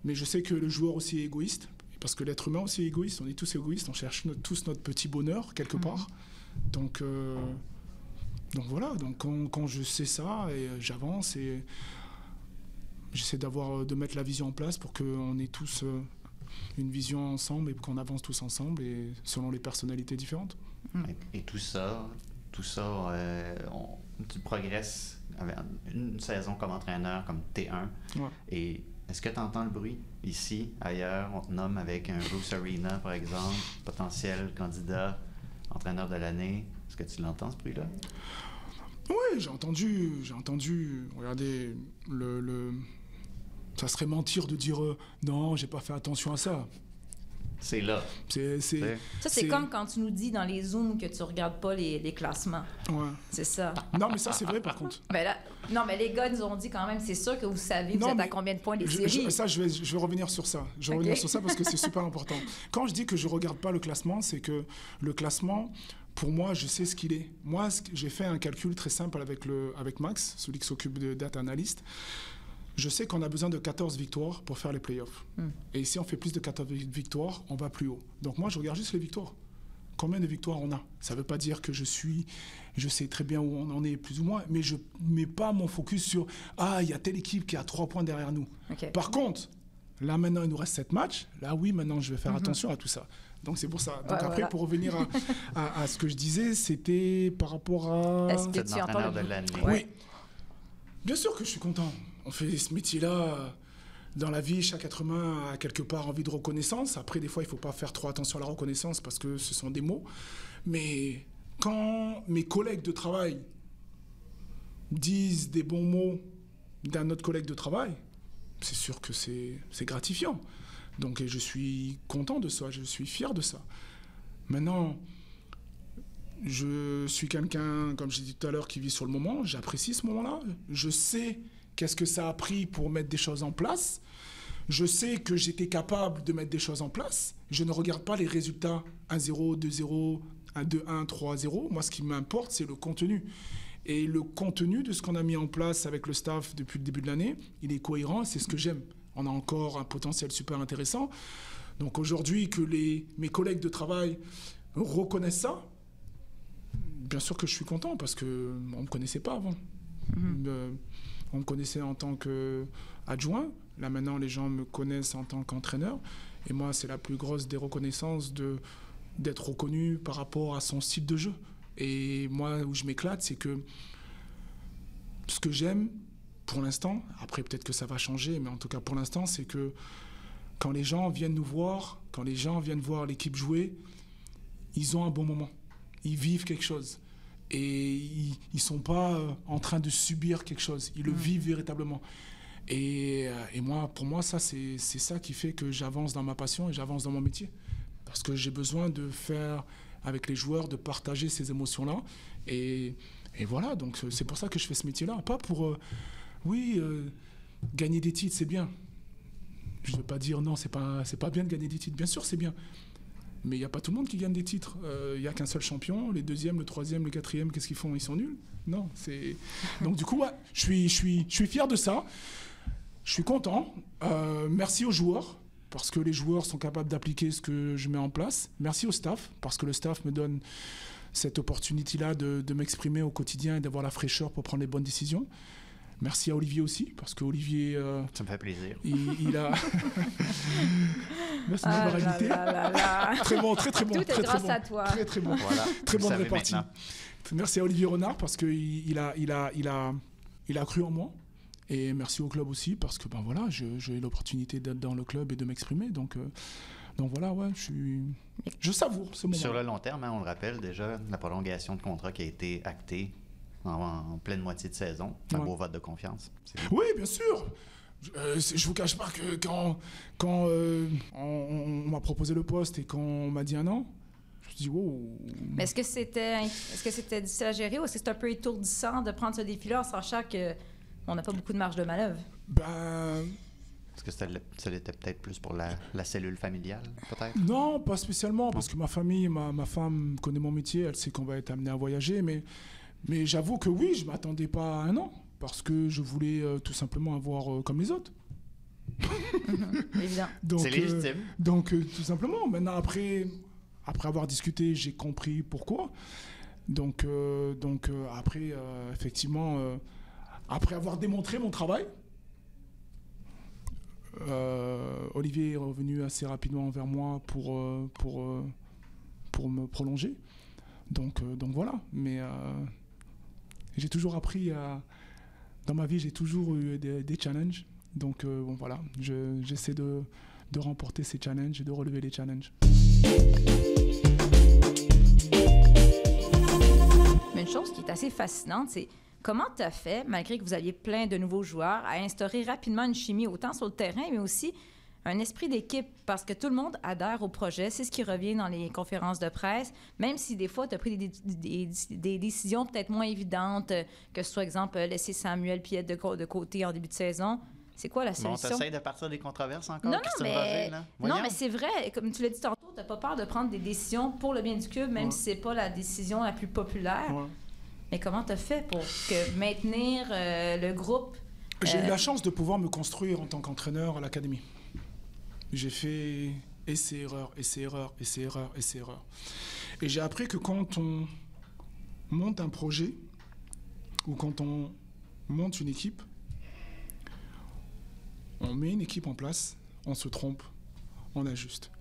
mais je sais que le joueur aussi est égoïste, parce que l'être humain aussi est égoïste, on est tous égoïstes, on cherche notre- tous notre petit bonheur quelque part. Donc, euh, donc voilà, donc quand, quand je sais ça, et euh, j'avance et j'essaie d'avoir, de mettre la vision en place pour qu'on ait tous euh, une vision ensemble et qu'on avance tous ensemble et selon les personnalités différentes. Et, et tout ça, tout ça, euh, on- tu progresses avec une saison comme entraîneur, comme T1. Ouais. Et est-ce que tu entends le bruit ici, ailleurs? On te nomme avec un Bruce Arena, par exemple, potentiel candidat, entraîneur de l'année. Est-ce que tu l'entends, ce bruit-là? Oui, j'ai entendu, j'ai entendu. Regardez, le, le- ça serait mentir de dire euh, non, j'ai pas fait attention à ça. C'est là. C'est, Ça, c'est comme quand tu nous dis dans les Zooms que tu regardes pas les, les classements. ouais. C'est ça. Non, mais ça c'est vrai par contre. Ben là, non, mais les gars nous ont dit quand même, c'est sûr que vous savez, vous Non, êtes à mais combien de points des Je- je- séries. ça, je vais, je vais revenir sur ça. Je vais revenir sur ça parce que c'est super important. Quand je dis que je regarde pas le classement, c'est que le classement, pour moi, je sais ce qu'il est. Moi, j'ai fait un calcul très simple avec, le, avec Max, celui qui s'occupe de data analyst. Je sais qu'on a besoin de 14 victoires pour faire les playoffs. Et si on fait plus de 14 victoires, on va plus haut. Donc moi, je regarde juste les victoires. Combien de victoires on a? Ça ne veut pas dire que je suis, je sais très bien où on en est plus ou moins, mais je mets pas mon focus sur ah il y a telle équipe qui a trois points derrière nous. Par contre, là maintenant il nous reste sept matchs. Là oui, maintenant je vais faire attention à tout ça. Donc c'est pour ça. Donc Ouais, après, voilà. pour revenir à, à- à ce que je disais, c'était par rapport à... Est-ce que tu entends de l'année. Oui. Bien sûr que je suis content. On fait ce métier-là euh, dans la vie. Chaque être humain a quelque part envie de reconnaissance. Après, des fois, il ne faut pas faire trop attention à la reconnaissance parce que ce sont des mots. Mais quand mes collègues de travail disent des bons mots d'un autre collègue de travail, c'est sûr que c'est gratifiant. Donc je suis content de ça, je suis fier de ça. Maintenant, je suis quelqu'un, comme j'ai dit tout à l'heure, qui vit sur le moment. J'apprécie ce moment-là. Je sais qu'est-ce que ça a pris pour mettre des choses en place. Je sais que j'étais capable de mettre des choses en place. Je ne regarde pas les résultats 1-0, 2-0, 1-2-1, 3-0. Moi, ce qui m'importe, c'est le contenu. Et le contenu de ce qu'on a mis en place avec le staff depuis le début de l'année, il est cohérent, c'est ce que j'aime. On a encore un potentiel super intéressant. Donc aujourd'hui, que les, mes collègues de travail reconnaissent ça, bien sûr que je suis content parce qu'on ne me connaissait pas avant. Euh, on me connaissait en tant qu'adjoint. Là maintenant, les gens me connaissent en tant qu'entraîneur. Et moi, c'est la plus grosse des reconnaissances d'être reconnu par rapport à son style de jeu. Et moi, où je m'éclate, c'est que ce que j'aime, pour l'instant, après peut-être que ça va changer, mais en tout cas pour l'instant, c'est que quand les gens viennent nous voir, quand les gens viennent voir l'équipe jouer, ils ont un bon moment. Ils vivent quelque chose. Et ils ne sont pas euh, en train de subir quelque chose. Ils le vivent véritablement. Et, euh, et moi, pour moi, ça, c'est ça qui fait que j'avance dans ma passion et j'avance dans mon métier. Parce que j'ai besoin de faire avec les joueurs, de partager ces émotions-là. Et, et voilà, donc euh, c'est pour ça que je fais ce métier-là. Pas pour, euh, oui, euh, gagner des titres, c'est bien. Je ne veux pas dire non, c'est pas, c'est pas bien de gagner des titres. Bien sûr, c'est bien. Mais il n'y a pas tout le monde qui gagne des titres. Euh, Il n'y a qu'un seul champion. Les deuxièmes, le troisième, le quatrième, qu'est-ce qu'ils font? Ils sont nuls? Non. c'est Donc du coup, ouais, je suis, je suis, je suis fier de ça. Je suis content. Euh, merci aux joueurs parce que les joueurs sont capables d'appliquer ce que je mets en place. Merci au staff parce que le staff me donne cette opportunité-là de, de m'exprimer au quotidien et d'avoir la fraîcheur pour prendre les bonnes décisions. Merci à Olivier aussi parce que Olivier, euh, Ça me fait plaisir. il, il a. Merci de Ah m'avoir là invité. là là là. Très bon, très très bon. Tout est très, très grâce bon. à toi. Très très bon. Voilà. Très bonne répartie. maintenant. Merci à Olivier Renard parce qu'il il a, il a, il a, il a cru en moi. Et merci au club aussi parce que ben voilà, j'ai eu l'opportunité d'être dans le club et de m'exprimer. Donc, euh, donc voilà, ouais, je suis, je savoure ce moment. Sur le long terme, hein, on le rappelle déjà, la prolongation de contrat qui a été actée en, en pleine moitié de saison. C'est un Ouais. beau vote de confiance. Oui, bien sûr. Je, euh, je vous cache pas que quand, quand euh, on, on- on m'a proposé le poste et qu'on m'a dit un an, je me suis dit wow. Mais est-ce que c'était est-ce que c'était difficile à gérer ou est-ce que c'est un peu étourdissant de prendre ce défi-là en sachant que on n'a pas beaucoup de marge de manœuvre? Ben Est-ce que ça l'était peut-être plus pour la, la cellule familiale, peut-être? Non, pas spécialement, parce que ma famille, ma, ma femme connaît mon métier, elle sait qu'on va être amené à voyager, mais, mais j'avoue que oui, je m'attendais pas à un an, parce que je voulais euh, tout simplement avoir euh, comme les autres. Donc, C'est euh, légitime. donc euh, tout simplement, maintenant après, après avoir discuté, j'ai compris pourquoi. Donc, euh, donc euh, après, euh, effectivement, euh, après avoir démontré mon travail, euh, Olivier est revenu assez rapidement vers moi pour, euh, pour, euh, pour me prolonger. Donc, euh, donc voilà. Mais euh, j'ai toujours appris à. Dans ma vie, j'ai toujours eu des, challenges. Donc euh, bon, voilà, Je- j'essaie de, de remporter ces challenges et de relever les challenges. Une chose qui est assez fascinante, c'est comment tu as fait, malgré que vous aviez plein de nouveaux joueurs, à instaurer rapidement une chimie autant sur le terrain, mais aussi un esprit d'équipe, parce que tout le monde adhère au projet. C'est ce qui revient dans les conférences de presse, même si des fois, tu as pris des, des- des décisions peut-être moins évidentes, euh, que ce soit, exemple, euh, laisser Samuel Piette de, côté en début de saison. C'est quoi la Bon, solution? t'essayes de partir des controverses encore, Non, non, mais, Roger, là? non, mais c'est vrai. Comme tu l'as dit tantôt, tu pas peur de prendre des décisions pour le bien du club, même Ouais. si c'est pas la décision la plus populaire. Ouais. Mais comment tu as fait pour que maintenir euh, le groupe? J'ai Euh, eu la chance de pouvoir me construire en tant qu'entraîneur à l'académie. J'ai fait essai-erreur, essai-erreur, essai-erreur, essai-erreur. Et j'ai appris que quand on monte un projet ou quand on monte une équipe, on met une équipe en place, on se trompe, on ajuste.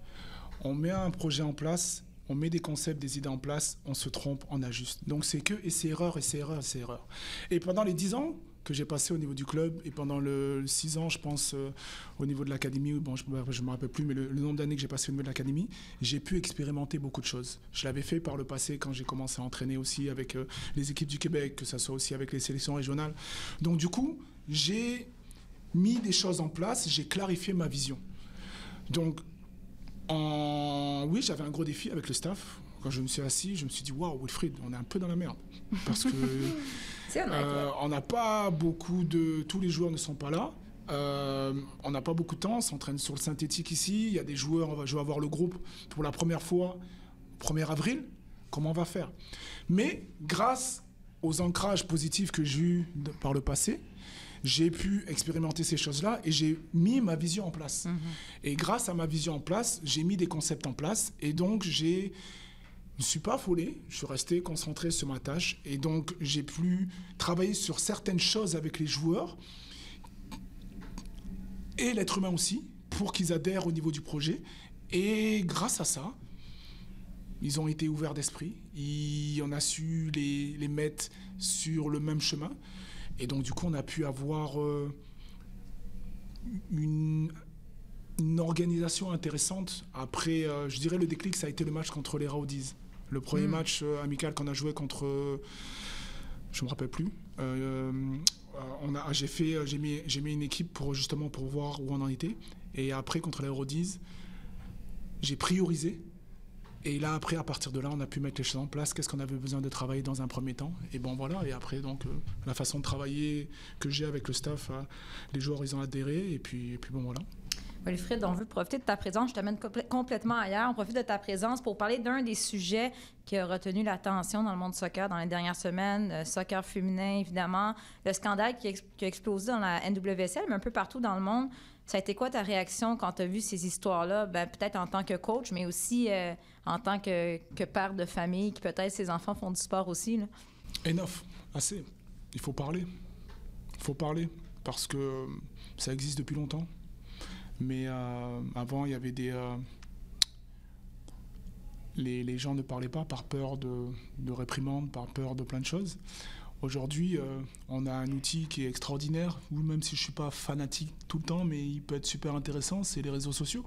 on met un projet en place, on met des concepts, des idées en place, on se trompe, on ajuste. Donc c'est que et c'est erreur, et c'est erreur, et c'est erreur. Et pendant les 10 ans que j'ai passé au niveau du club, et pendant le 6 ans, je pense, euh, au niveau de l'académie, bon, je ne me rappelle plus, mais le, le nombre d'années que j'ai passé au niveau de l'académie, j'ai pu expérimenter beaucoup de choses. Je l'avais fait par le passé quand j'ai commencé à entraîner aussi avec euh, les équipes du Québec, que ce soit aussi avec les sélections régionales. Donc du coup, j'ai mis des choses en place, j'ai clarifié ma vision. Donc, oui, j'avais un gros défi avec le staff. Quand je me suis assis, je me suis dit, waouh, Wilfried, on est un peu dans la merde. Parce que euh, on n'a pas beaucoup de. Tous les joueurs ne sont pas là. Euh, on n'a pas beaucoup de temps, on s'entraîne sur le synthétique ici. Il y a des joueurs, on va, je vais avoir le groupe pour la première fois, 1er avril. Comment on va faire? Mais grâce aux ancrages positifs que j'ai eus de- par le passé, j'ai pu expérimenter ces choses-là et j'ai mis ma vision en place. Et grâce à ma vision en place, j'ai mis des concepts en place et donc j'ai ne suis pas affolé, je suis resté concentré sur ma tâche et donc j'ai pu travailler sur certaines choses avec les joueurs et l'être humain aussi pour qu'ils adhèrent au niveau du projet. Et grâce à ça, ils ont été ouverts d'esprit, on a su les, les mettre sur le même chemin et donc du coup on a pu avoir euh, une, une organisation intéressante. Après, euh, je dirais le déclic, ça a été le match contre les Rowdies. Le premier Mm. match euh, amical qu'on a joué contre, euh, je me rappelle plus. Euh, on a, j'ai fait, j'ai mis, j'ai mis une équipe pour justement pour voir où on en était. Et après contre les Rowdies, j'ai priorisé. Et là, après, à partir de là, on a pu mettre les choses en place. Qu'est-ce qu'on avait besoin de travailler dans un premier temps? Et bon, voilà. Et après, donc, euh, la façon de travailler que j'ai avec le staff, euh, les joueurs, ils ont adhéré. Et puis, et puis bon, voilà. Wilfried, on veut profiter de ta présence. Je t'amène complè- complètement ailleurs. On profite de ta présence pour parler d'un des sujets qui a retenu l'attention dans le monde du soccer dans les dernières semaines. Le soccer féminin, évidemment. Le scandale qui, a explosé dans la NWSL, mais un peu partout dans le monde. Ça a été quoi ta réaction quand tu as vu ces histoires-là? Ben, peut-être en tant que coach, mais aussi euh, en tant que, père de famille, qui peut-être ses enfants font du sport aussi. Enough, assez. Il faut parler. Il faut parler parce que euh, ça existe depuis longtemps. Mais euh, avant, il y avait des. euh, les, les gens ne parlaient pas par peur de, de réprimandes, par peur de plein de choses. Aujourd'hui, euh, on a un outil qui est extraordinaire, ou même si je ne suis pas fanatique tout le temps, mais il peut être super intéressant, c'est les réseaux sociaux.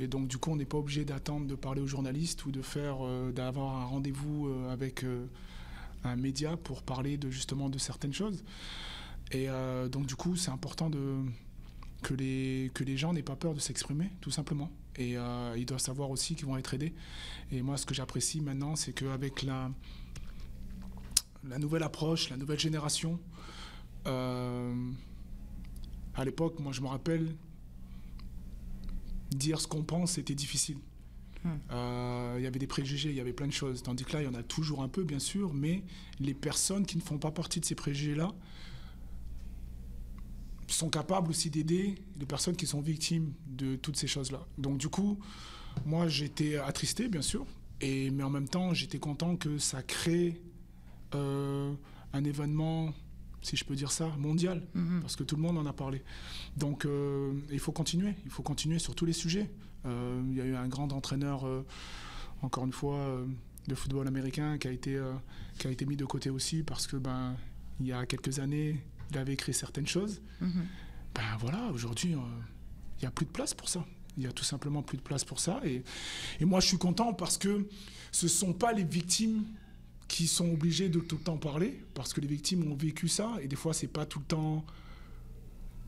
Et donc, du coup, on n'est pas obligé d'attendre de parler aux journalistes ou de faire, euh, d'avoir un rendez-vous euh, avec un média pour parler de justement de certaines choses. Et donc, du coup, c'est important de, que, les, que les gens n'aient pas peur de s'exprimer, tout simplement. Et euh, ils doivent savoir aussi qu'ils vont être aidés. Et moi, ce que j'apprécie maintenant, c'est qu'avec la, la nouvelle approche, la nouvelle génération, euh, à l'époque, moi, je me rappelle, dire ce qu'on pense, c'était difficile. Euh, Il y avait des préjugés, il y avait plein de choses. Tandis que là, il y en a toujours un peu, bien sûr, mais les personnes qui ne font pas partie de ces préjugés-là sont capables aussi d'aider les personnes qui sont victimes de toutes ces choses-là. Donc du coup, moi, j'étais attristé, bien sûr, et, mais en même temps, j'étais content que ça crée euh, un événement, si je peux dire ça, mondial, parce que tout le monde en a parlé. Donc euh, il faut continuer, il faut continuer sur tous les sujets. Euh, il y a eu un grand entraîneur, encore une fois, de football américain qui a, été, qui a été mis de côté aussi parce que ben, il y a quelques années, il avait écrit certaines choses. Ben voilà, aujourd'hui, euh, il n'y a plus de place pour ça. Il n'y a tout simplement plus de place pour ça. Et, et moi, je suis content parce que ce ne sont pas les victimes qui sont obligées de tout le temps parler, parce que les victimes ont vécu ça, et des fois, c'est pas tout le temps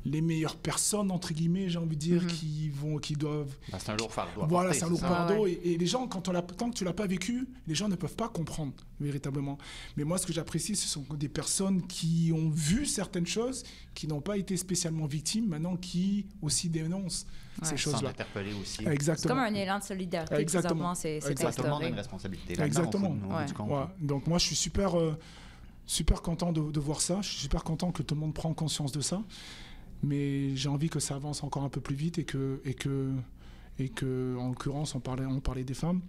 les meilleures personnes, entre guillemets, j'ai envie de dire, qui, vont, qui doivent Ben, c'est un lourd fardeau. voilà, c'est un lourd ça. Ah fardeau. ouais. Et, et les gens, quand on l'a, tant que tu l'as pas vécu, les gens ne peuvent pas comprendre véritablement. Mais moi, ce que j'apprécie, ce sont des personnes qui ont vu certaines choses, qui n'ont pas été spécialement victimes, maintenant qui aussi dénoncent ces Ouais. Choses-là. interpeller aussi. C'est Exactement. comme un élan de solidarité Exactement. c'est c'est Exactement. Tout le monde a instauré. une responsabilité. Exactement. Ouais. Donc moi, je suis super, euh, super content de, de voir ça. Je suis super content que tout le monde prenne conscience de ça. Mais j'ai envie que ça avance encore un peu plus vite et que, et que, et que en l'occurrence, on parlait, on parlait des femmes,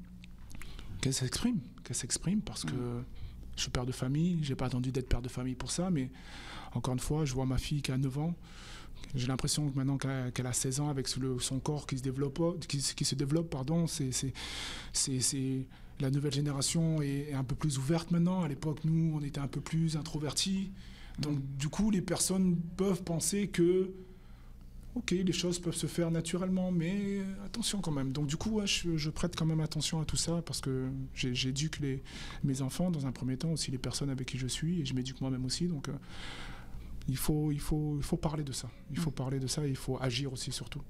qu'elles s'expriment, qu'elles s'expriment parce que je suis père de famille. J'ai pas attendu d'être père de famille pour ça, mais encore une fois, je vois ma fille qui a 9 ans j'ai l'impression que maintenant qu'elle a, qu'elle a 16 ans, avec son corps qui se développe, qui, se- qui se développe pardon, c'est, c'est, c'est, c'est- la nouvelle génération est, est un peu plus ouverte maintenant. À l'époque, nous, on était un peu plus introvertis. Donc, du coup, les personnes peuvent penser que, ok, les choses peuvent se faire naturellement, mais attention quand même. Donc, du coup, ouais, je, je prête quand même attention à tout ça parce que j'éduque les, mes enfants dans un premier temps, aussi les personnes avec qui je suis, et je m'éduque moi-même aussi. Donc, euh, il faut, il, faut, il faut parler de ça. Il faut parler de ça et il faut agir aussi surtout.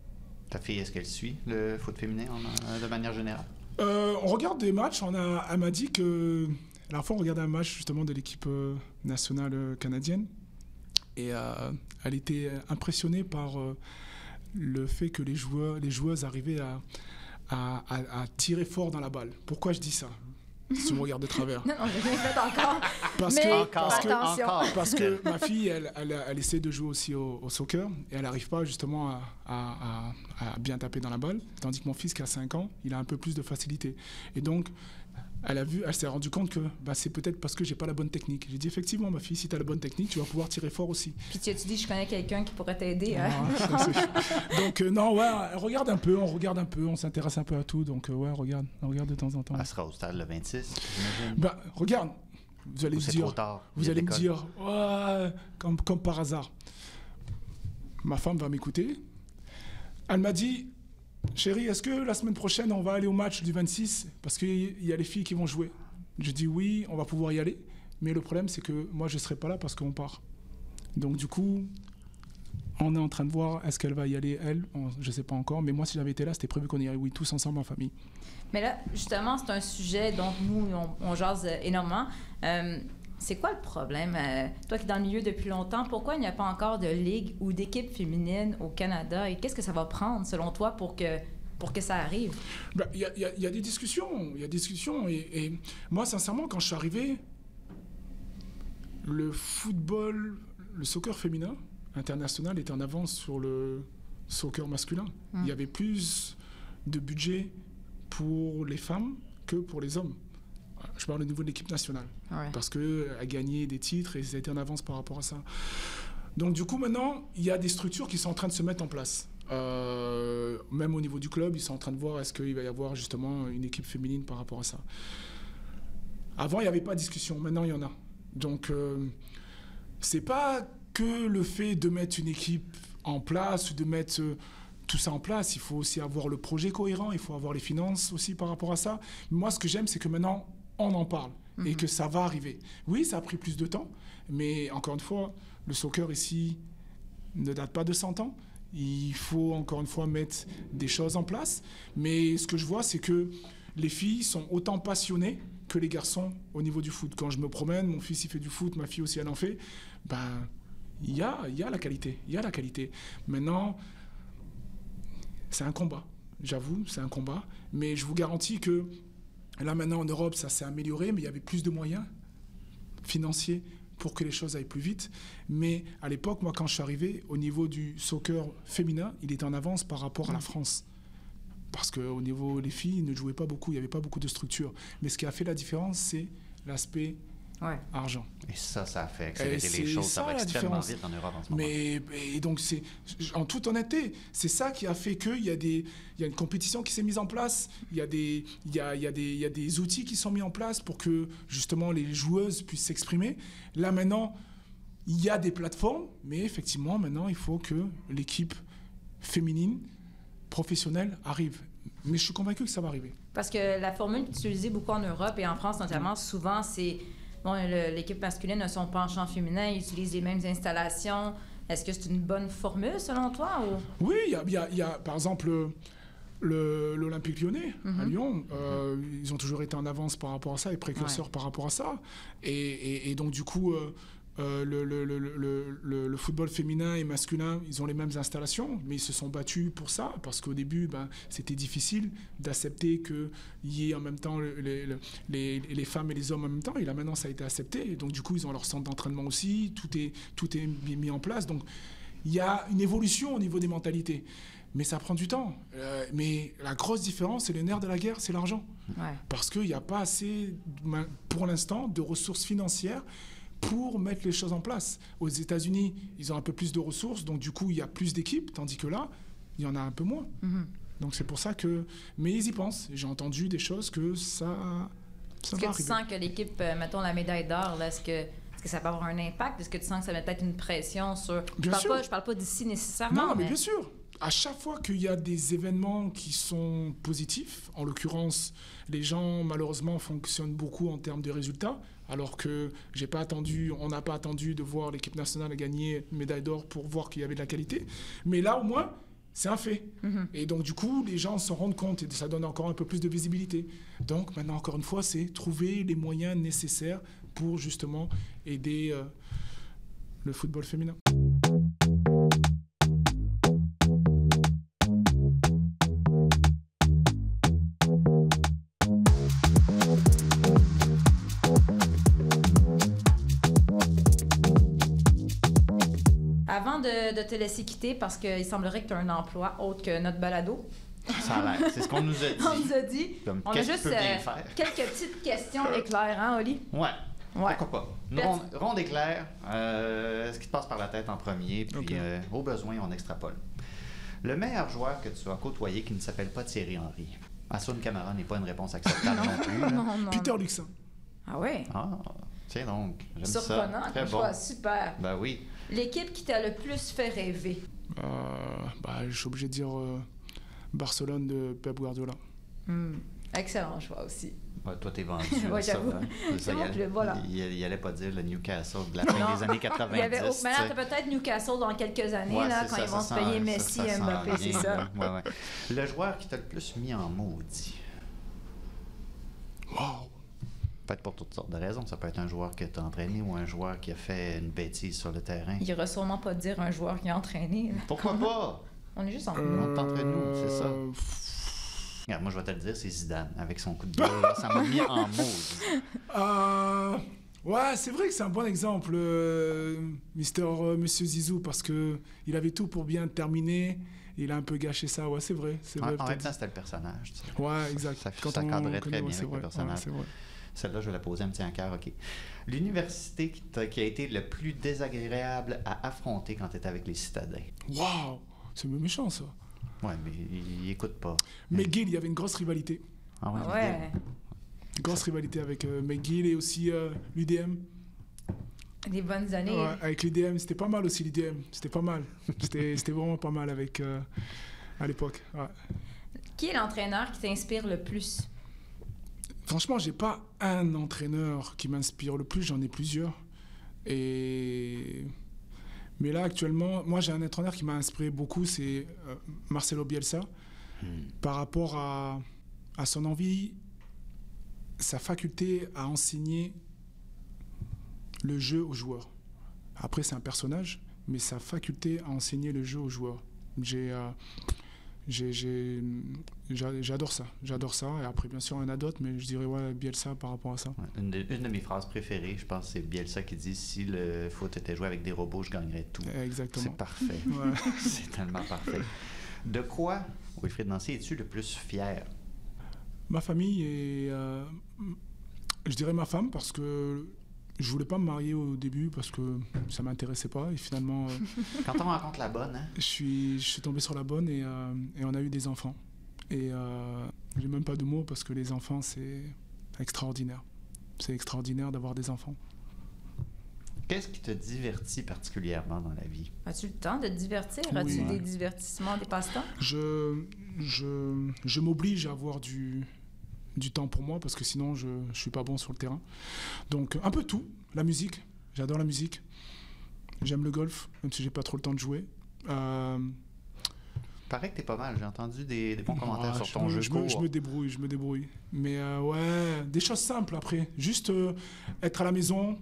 Ta fille, est-ce qu'elle suit le foot féminin en- euh, de manière générale? Euh, on regarde des matchs. On a, elle m'a dit que la fois, on regardait un match justement de l'équipe euh, nationale euh, canadienne. Et euh, elle était impressionnée par euh, le fait que les, joueurs, les joueuses arrivaient à, à- à- à tirer fort dans la balle. Pourquoi je dis ça? Si tu me regardes de travers. Non, fait encore. Parce Mais que, Encore, parce que, encore. parce que ma fille, elle, elle, elle essaie de jouer aussi au, au soccer et elle n'arrive pas justement à, à- à- à bien taper dans la balle. Tandis que mon fils qui a 5 ans, il a un peu plus de facilité. Et donc, elle a vu, elle s'est rendue compte que bah, c'est peut-être parce que j'ai pas la bonne technique. J'ai dit effectivement, ma fille, si tu as la bonne technique, tu vas pouvoir tirer fort aussi. Puis tu as-tu dit, je connais quelqu'un qui pourrait t'aider. hein? Ah, donc euh, non, ouais, regarde un peu, on regarde un peu, on s'intéresse un peu à tout. Donc euh, ouais, regarde, on regarde de temps en temps. Elle sera au stade le 26, j'imagine. Bah, regarde, vous allez Ou me dire. trop tard? Vous allez me dire, ouais, comme, comme par hasard. Ma femme va m'écouter. Elle m'a dit, chérie, est-ce que la semaine prochaine, on va aller au match du 26 Parce qu'il y a les filles qui vont jouer. Je dis oui, on va pouvoir y aller. Mais le problème, c'est que moi, je ne serai pas là parce qu'on part. Donc, du coup, on est en train de voir, est-ce qu'elle va y aller, elle Je ne sais pas encore. Mais moi, si j'avais été là, c'était prévu qu'on y aille, oui, tous ensemble en famille. Mais là, justement, c'est un sujet dont nous, on, jase énormément. Euh, c'est quoi le problème? euh, toi qui es dans le milieu depuis longtemps, pourquoi il n'y a pas encore de ligue ou d'équipe féminine au Canada? Et qu'est-ce que ça va prendre, selon toi, pour que, pour que ça arrive? Bah, Il y, y a- il y a des discussions, il y a des discussions. Et, et moi, sincèrement, quand je suis arrivé, le football, le soccer féminin international était en avance sur le soccer masculin. Il y avait plus de budget pour les femmes que pour les hommes. Je parle au niveau de l'équipe nationale Ouais. parce qu'elle a gagné des titres et ça a été en avance par rapport à ça. Donc du coup maintenant, il y a des structures qui sont en train de se mettre en place. Euh, même au niveau du club, ils sont en train de voir est-ce qu'il va y avoir justement une équipe féminine par rapport à ça. Avant, il n'y avait pas de discussion, maintenant il y en a. Donc euh, c'est pas que le fait de mettre une équipe en place ou de mettre euh, tout ça en place, il faut aussi avoir le projet cohérent, il faut avoir les finances aussi par rapport à ça. Moi, ce que j'aime, c'est que maintenant, on en parle et que ça va arriver. Oui, ça a pris plus de temps, mais encore une fois, le soccer ici ne date pas de 100 ans. Il faut encore une fois mettre des choses en place. Mais ce que je vois, c'est que les filles sont autant passionnées que les garçons au niveau du foot. Quand je me promène, mon fils il fait du foot, ma fille aussi elle en fait. Ben, il y a, il y a la qualité, il y a la qualité. Maintenant, c'est un combat. J'avoue, c'est un combat. Mais je vous garantis que là maintenant en Europe, ça s'est amélioré, mais il y avait plus de moyens financiers pour que les choses aillent plus vite. Mais à l'époque, moi, quand je suis arrivé, au niveau du soccer féminin, il était en avance par rapport à la France. Parce qu'au niveau des filles, ils ne jouaient pas beaucoup, il n'y avait pas beaucoup de structure. Mais ce qui a fait la différence, c'est l'aspect Ouais. argent. Et ça, ça a fait accélérer les choses. Ça, ça, va la extrêmement différence. vite en Europe en ce moment. Mais et donc c'est en toute honnêteté, c'est ça qui a fait qu'il y a des il y a une compétition qui s'est mise en place, il y a des il y a, il y a des il y a des outils qui sont mis en place pour que justement les joueuses puissent s'exprimer. Là maintenant, il y a des plateformes, mais effectivement maintenant il faut que l'équipe féminine professionnelle arrive. Mais je suis convaincu que ça va arriver. Parce que la formule utilisée beaucoup en Europe et en France notamment, souvent, c'est bon, l'équipe masculine a son penchant féminin, ils utilisent les mêmes installations. Est-ce que c'est une bonne formule selon toi ou? Oui, il y a, y y par exemple le- l'Olympique lyonnais à Lyon. euh, Ils ont toujours été en avance par rapport à ça et précurseurs par rapport à ça. Et, et- et donc, du coup, euh, euh, le, le- le- le- le- le football féminin et masculin, ils ont les mêmes installations, mais ils se sont battus pour ça parce qu'au début, ben, c'était difficile d'accepter qu'il y ait en même temps le- le- le- les, les femmes et les hommes en même temps. Et là, maintenant, ça a été accepté. Et donc, du coup, ils ont leur centre d'entraînement aussi. Tout est, tout est mis en place. Donc, il y a une évolution au niveau des mentalités. Mais ça prend du temps. Euh, mais la grosse différence, et le nerf de la guerre, c'est l'argent. Ouais. Parce qu'il n'y a pas assez, pour l'instant, de ressources financières pour mettre les choses en place. Aux États-Unis, ils ont un peu plus de ressources, donc du coup, il y a plus d'équipes, tandis que là, il y en a un peu moins. Donc c'est pour ça que. Mais ils y pensent. J'ai entendu des choses que ça. Ça Est-ce que tu sens que l'équipe, euh, mettons la médaille d'or, est-ce que, ça peut avoir un impact? Est-ce que tu sens que ça met peut-être une pression sur. Je Bien parle sûr. pas, je parle pas d'ici nécessairement. Non, mais bien sûr. À chaque fois qu'il y a des événements qui sont positifs, en l'occurrence, les gens malheureusement fonctionnent beaucoup en termes de résultats, alors que j'ai pas attendu, on n'a pas attendu de voir l'équipe nationale gagner une médaille d'or pour voir qu'il y avait de la qualité. Mais là, au moins, c'est un fait. Et donc, du coup, les gens s'en rendent compte et ça donne encore un peu plus de visibilité. Donc, maintenant, encore une fois, c'est trouver les moyens nécessaires pour justement aider euh, le football féminin. Laisser quitter, parce qu'il semblerait que tu as un emploi autre que notre balado, Ça a l'air. C'est ce qu'on nous a dit. on nous a dit. Comme, on a juste euh, faire? quelques petites questions éclairs, hein, Oli? Ouais. Ouais. Pourquoi pas? Une ronde, ronde éclair, euh, ce qui te passe par la tête en premier, puis euh, au besoin, on extrapole. Le meilleur joueur que tu as côtoyé qui ne s'appelle pas Thierry Henry. Assun Camara n'est pas une réponse acceptable non plus. là. Non, non. Peter Luxin. Ah ouais? Ah, tiens donc, j'aime ça. Surprenant, Très bon. choix, super. Ben oui. L'équipe qui t'a le plus fait rêver? Euh, bah, je suis obligé de dire euh, Barcelone de Pep Guardiola. Hmm. Excellent choix aussi. Ouais, toi, t'es vendu. Ouais, ça, hein. Ça, il allait- club, voilà. Il, il allait pas dire le Newcastle de la fin Non. des années 90. Il y avait, oh, tu maintenant, peut-être Newcastle dans quelques années, Ouais, là, quand ça, ils vont se payer Messi et Mbappé, c'est ça. ouais, ouais. Le joueur qui t'a le plus mis en maudit? Wow! Peut-être pour toutes sortes de raisons. Ça peut être un joueur que tu as entraîné ou un joueur qui a fait une bêtise sur le terrain. Il ira sûrement pas dire un joueur qui a entraîné. Pourquoi pas? On est juste en On est entre nous, c'est ça. Euh, Regarde, moi, je vais te le dire, c'est Zidane. Avec son coup de balle, là, ça m'a mis en maudit. euh, ouais, c'est vrai que c'est un bon exemple, euh, Mister, euh, Monsieur Zizou, parce que il avait tout pour bien terminer. Il a un peu gâché ça. Ouais, c'est vrai. C'est En, vrai. en même temps, c'était le personnage. tu sais. Ouais, exact. Ça- ça cadrait très bien avec le personnage. ouais, c'est vrai. Celle-là, je vais la poser un petit encart, OK. L'université qui, a été le plus désagréable à affronter quand tu étais avec les citadins? Waouh! C'est méchant, ça. Ouais, mais il, écoute pas. McGill, il y avait une grosse rivalité. Ah ouais, Ouais. Une grosse rivalité avec euh, McGill et aussi euh, l'UDM. Des bonnes années. Ouais, avec l'UDM, c'était pas mal aussi l'UDM. C'était pas mal. C'était c'était vraiment pas mal avec euh, à l'époque. ouais. Qui est l'entraîneur qui t'inspire le plus? Franchement, j'ai pas un entraîneur qui m'inspire le plus, j'en ai plusieurs. Et mais là actuellement, moi j'ai un entraîneur qui m'a inspiré beaucoup, c'est euh, Marcelo Bielsa, par rapport à, à son envie, sa faculté à enseigner le jeu aux joueurs. Après, c'est un personnage, mais sa faculté à enseigner le jeu aux joueurs. J'ai euh, J'adore ça, j'adore ça. Et après, bien sûr, il y en a d'autres, mais je dirais ouais, Bielsa par rapport à ça. Une de, une de mes phrases préférées, je pense, c'est Bielsa qui dit Si le foot était joué avec des robots, je gagnerais tout. Exactement. C'est parfait. Ouais. c'est tellement parfait. De quoi, Wilfried Nancy, es-tu le plus fier? Ma famille et euh, je dirais ma femme parce que je voulais pas me marier au début parce que ça m'intéressait pas et finalement euh, Quand on rencontre la bonne, hein. je suis je suis tombé sur la bonne et, euh, et on a eu des enfants. Et euh, j'ai même pas de mots parce que les enfants c'est extraordinaire. C'est extraordinaire d'avoir des enfants. Qu'est-ce qui te divertit particulièrement dans la vie? As-tu le temps de te divertir? As-tu des divertissements, des passe-temps? je je, je m'oblige à avoir du du temps pour moi parce que sinon je ne suis pas bon sur le terrain. Donc un peu tout, la musique, j'adore la musique. J'aime le golf, même si j'ai pas trop le temps de jouer. Euh, Paraît que t'es pas mal. J'ai entendu des, des bons commentaires ah, sur ton me- jeu je me, je me débrouille, je me débrouille. Mais euh, ouais, des choses simples après. Juste euh, être à la maison,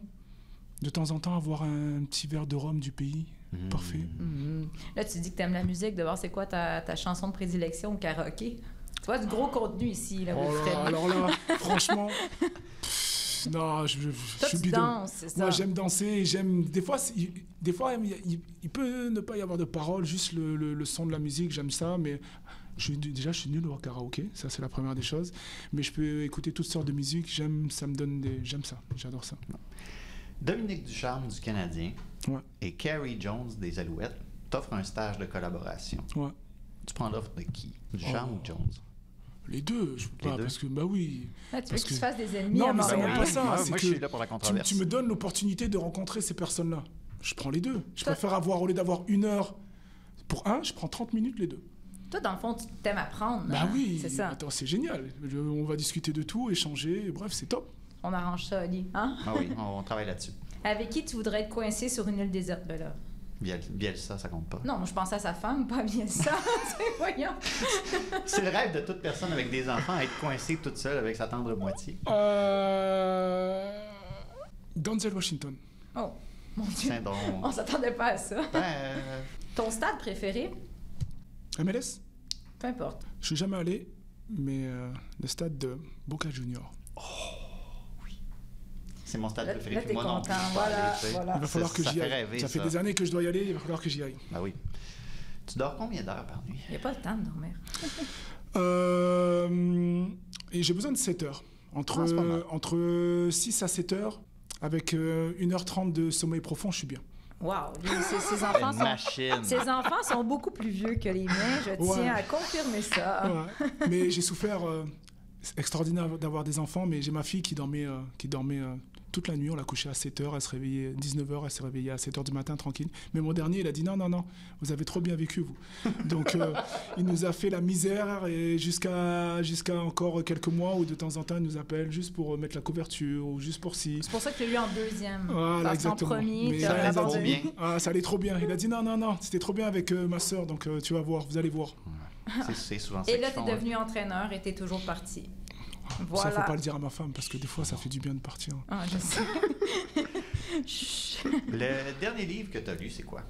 de temps en temps avoir un petit verre de rhum du pays. Mmh. Parfait. Mhm. Là, tu dis que tu aimes la musique. D'abord, c'est quoi ta, ta chanson de prédilection au karaoké? Tu vois, du gros contenu ici, là, Oh là, alors là, franchement, non, je, je- je Toi, suis tu bidon. danses, c'est ça. Moi, j'aime danser, j'aime. Des fois, des fois il, il- il peut ne pas y avoir de paroles, juste le, le- le son de la musique, j'aime ça, mais je suis, déjà, je suis nul au karaoké, ça, c'est la première des choses. Mais je peux écouter toutes sortes de musique, j'aime, ça me donne des. J'aime ça, j'adore ça. Dominique Ducharme du Canadien Ouais. et Carrie Jones des Alouettes t'offrent un stage de collaboration. Ouais. Tu prends l'offre de qui? Ducharme Oh. ou Jones? Les deux, je peux Les pas, deux? parce que, bah oui. Là, tu veux Parce que te fasses des ennemis Non, à mais c'est même pas ça. Moi, c'est moi, que je suis là pour la tu, controverse. tu me donnes l'opportunité de rencontrer ces personnes-là. Je prends les deux. Je Toi- préfère avoir, au lieu d'avoir une heure pour un, je prends 30 minutes les deux. Toi, dans le fond, tu t'aimes apprendre. Bah hein? oui, C'est ça. attends, c'est génial. Je- on va discuter de tout, échanger, bref, c'est top. On arrange ça, Oli. Hein? Ah oui, on, on travaille là-dessus. Avec qui tu voudrais être coincé sur une île déserte? Ben là. Biel- Bielsa, ça compte pas. Non, moi, je pensais à sa femme, pas bien ça. C'est- Voyons. C'est le rêve de toute personne avec des enfants, être coincée toute seule avec sa tendre moitié. Euh... Denzel Washington. Oh, mon Dieu. On s'attendait pas à ça. Ben, euh, Ton stade préféré? MLS Peu importe. Je suis jamais allé, mais euh, le stade de Boca Junior. C'est mon stade Là, préféré. là, puis t'es moi non content. plus, pas Voilà. Il va falloir Ça- que j'y fait aille. rêver, ça fait des années que je dois y aller, il va falloir que j'y aille. Ben oui. Tu dors combien d'heures par nuit? Il n'y a pas le temps de dormir. Euh, et j'ai besoin de 7 heures. Entre, Ah, c'est pas mal. entre 6 à 7 heures, avec euh, 1h30 de sommeil profond, je suis bien. Wow. ses, ses enfants Une sont... machine. Ses enfants sont beaucoup plus vieux que les miens, je Ouais. tiens à confirmer ça. Ouais. mais j'ai souffert. euh, c'est extraordinaire d'avoir des enfants, mais j'ai ma fille qui dormait, euh, qui dormait euh, toute la nuit. On l'a couchée à 7 heures, elle se réveillait 19 heures, elle s'est réveillée à 7 heures du matin tranquille. Mais mon dernier, il a dit non, non, non, vous avez trop bien vécu, vous. Donc euh, il nous a fait la misère et jusqu'à jusqu'à encore quelques mois où de temps en temps, il nous appelle juste pour mettre la couverture ou juste pour si. C'est pour ça que tu as eu en deuxième. Voilà, Parce exactement. premier, Mais tu ça, as il a abandonné. bien. Ah, ça allait trop bien. Il a dit non, non, non, c'était trop bien avec euh, ma soeur, donc euh, tu vas voir, vous allez voir. C'est- C'est souvent ça Et là, tu es hein. devenu entraîneur et tu es toujours parti. Ça, Voilà. faut pas le dire à ma femme parce que des fois, ça fait du bien de partir. Ah, je sais. Le dernier livre que tu as lu, c'est quoi?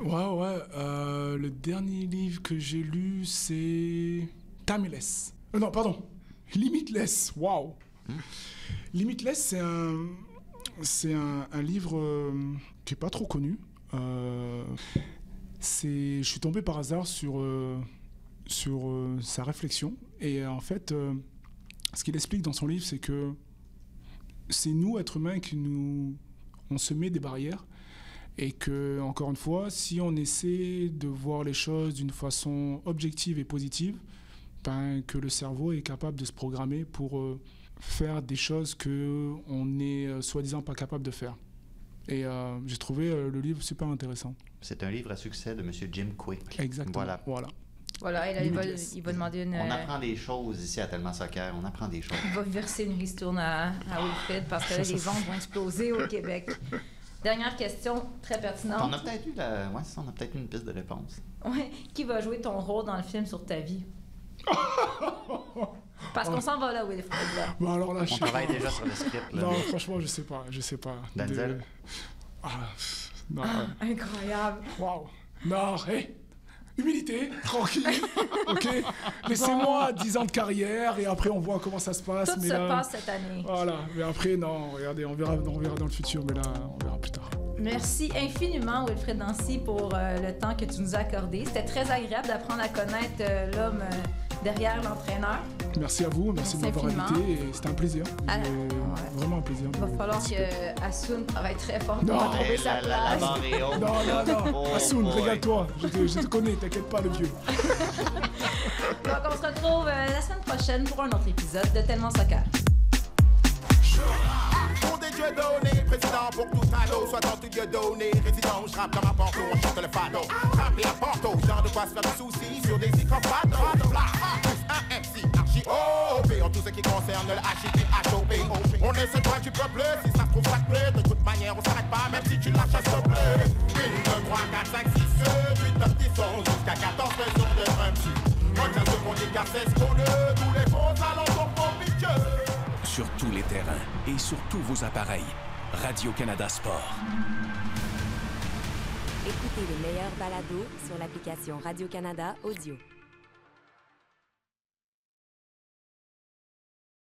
Ouais, ouais. euh, le dernier livre que j'ai lu, c'est Timeless. Euh, non, pardon. Limitless. Waouh. Limitless, c'est un, c'est un, un livre euh, qui est pas trop connu. Euh, c'est, je suis tombé par hasard sur euh, sur euh, sa réflexion et euh, en fait, euh, ce qu'il explique dans son livre, c'est que c'est nous, êtres humains, qui nous, on se met des barrières et que, encore une fois, si on essaie de voir les choses d'une façon objective et positive, ben, que le cerveau est capable de se programmer pour euh, faire des choses que on est euh, soi-disant pas capable de faire. Et euh, j'ai trouvé le livre super intéressant. C'est un livre à succès de M. Jim Quick. Exactement. Voilà. voilà. Voilà, et là, il va, Limitless. il va demander une. On euh, apprend des choses ici à Tellement Soccer. On apprend des choses. Il va verser une ristourne à, à Wilfred parce que là, les ventes vont exploser au Québec. Dernière question, très On pertinente. a peut-être eu, la... ouais, ça, on a peut-être eu une piste de réponse. Ouais. Qui va jouer ton rôle dans le film sur ta vie? Parce qu'on s'en va là, Wilfred. Là. Bon, alors là, je On sais travaille pas. déjà sur le script. Là. Non, franchement, je sais pas. Je sais pas. Denzel? De- Ah, non. Incroyable. Waouh. Non, hé. Humilité, tranquille, ok Laissez-moi 10 ans de carrière et après on voit comment ça se passe. Tout mais se là, passe cette année. Voilà, mais après, non, regardez, on verra, on verra dans le futur, mais là, on verra plus tard. Merci infiniment, Wilfred Nancy, pour euh, le temps que tu nous as accordé. C'était très agréable d'apprendre à connaître euh, l'homme euh, derrière l'entraîneur. Merci à vous, merci, Merci de m'avoir invité et c'était un plaisir. Ah, J'ai- ouais. Vraiment un plaisir. Il va falloir Asun travaille très fort pour retrouver Eh, sa la, la, la place. haute, Non, non, non, Oh, Assoun, boy. régale-toi, je te, je te connais, t'inquiète pas, le vieux. Donc, on se retrouve euh, la semaine prochaine pour un autre épisode de Tellement Soccer. Pour des dieux donnés, président pour tout ado, soit dans tout Dieu donné, résident, je rappe comme un porto, on chante le fado. Rappelez à Porto, genre de quoi se faire des soucis sur des icopades. OP, en tout ce qui concerne le HOP. On est ce droit du peuple, si ça se trouve ça te plaît, de toute manière on s'arrête pas, même si tu lâches à te plaît. 1, 2, 3, 4, 5, 6, 7, 8, 9, 10, 11, jusqu'à 14 raisons de MC. Regarde ce qu'on dit car c'est ce qu'on tous les bons talents sont propices. sur tous les terrains et sur tous vos appareils. Radio-Canada Sport. Écoutez les meilleurs balados sur l'application Radio-Canada Audio.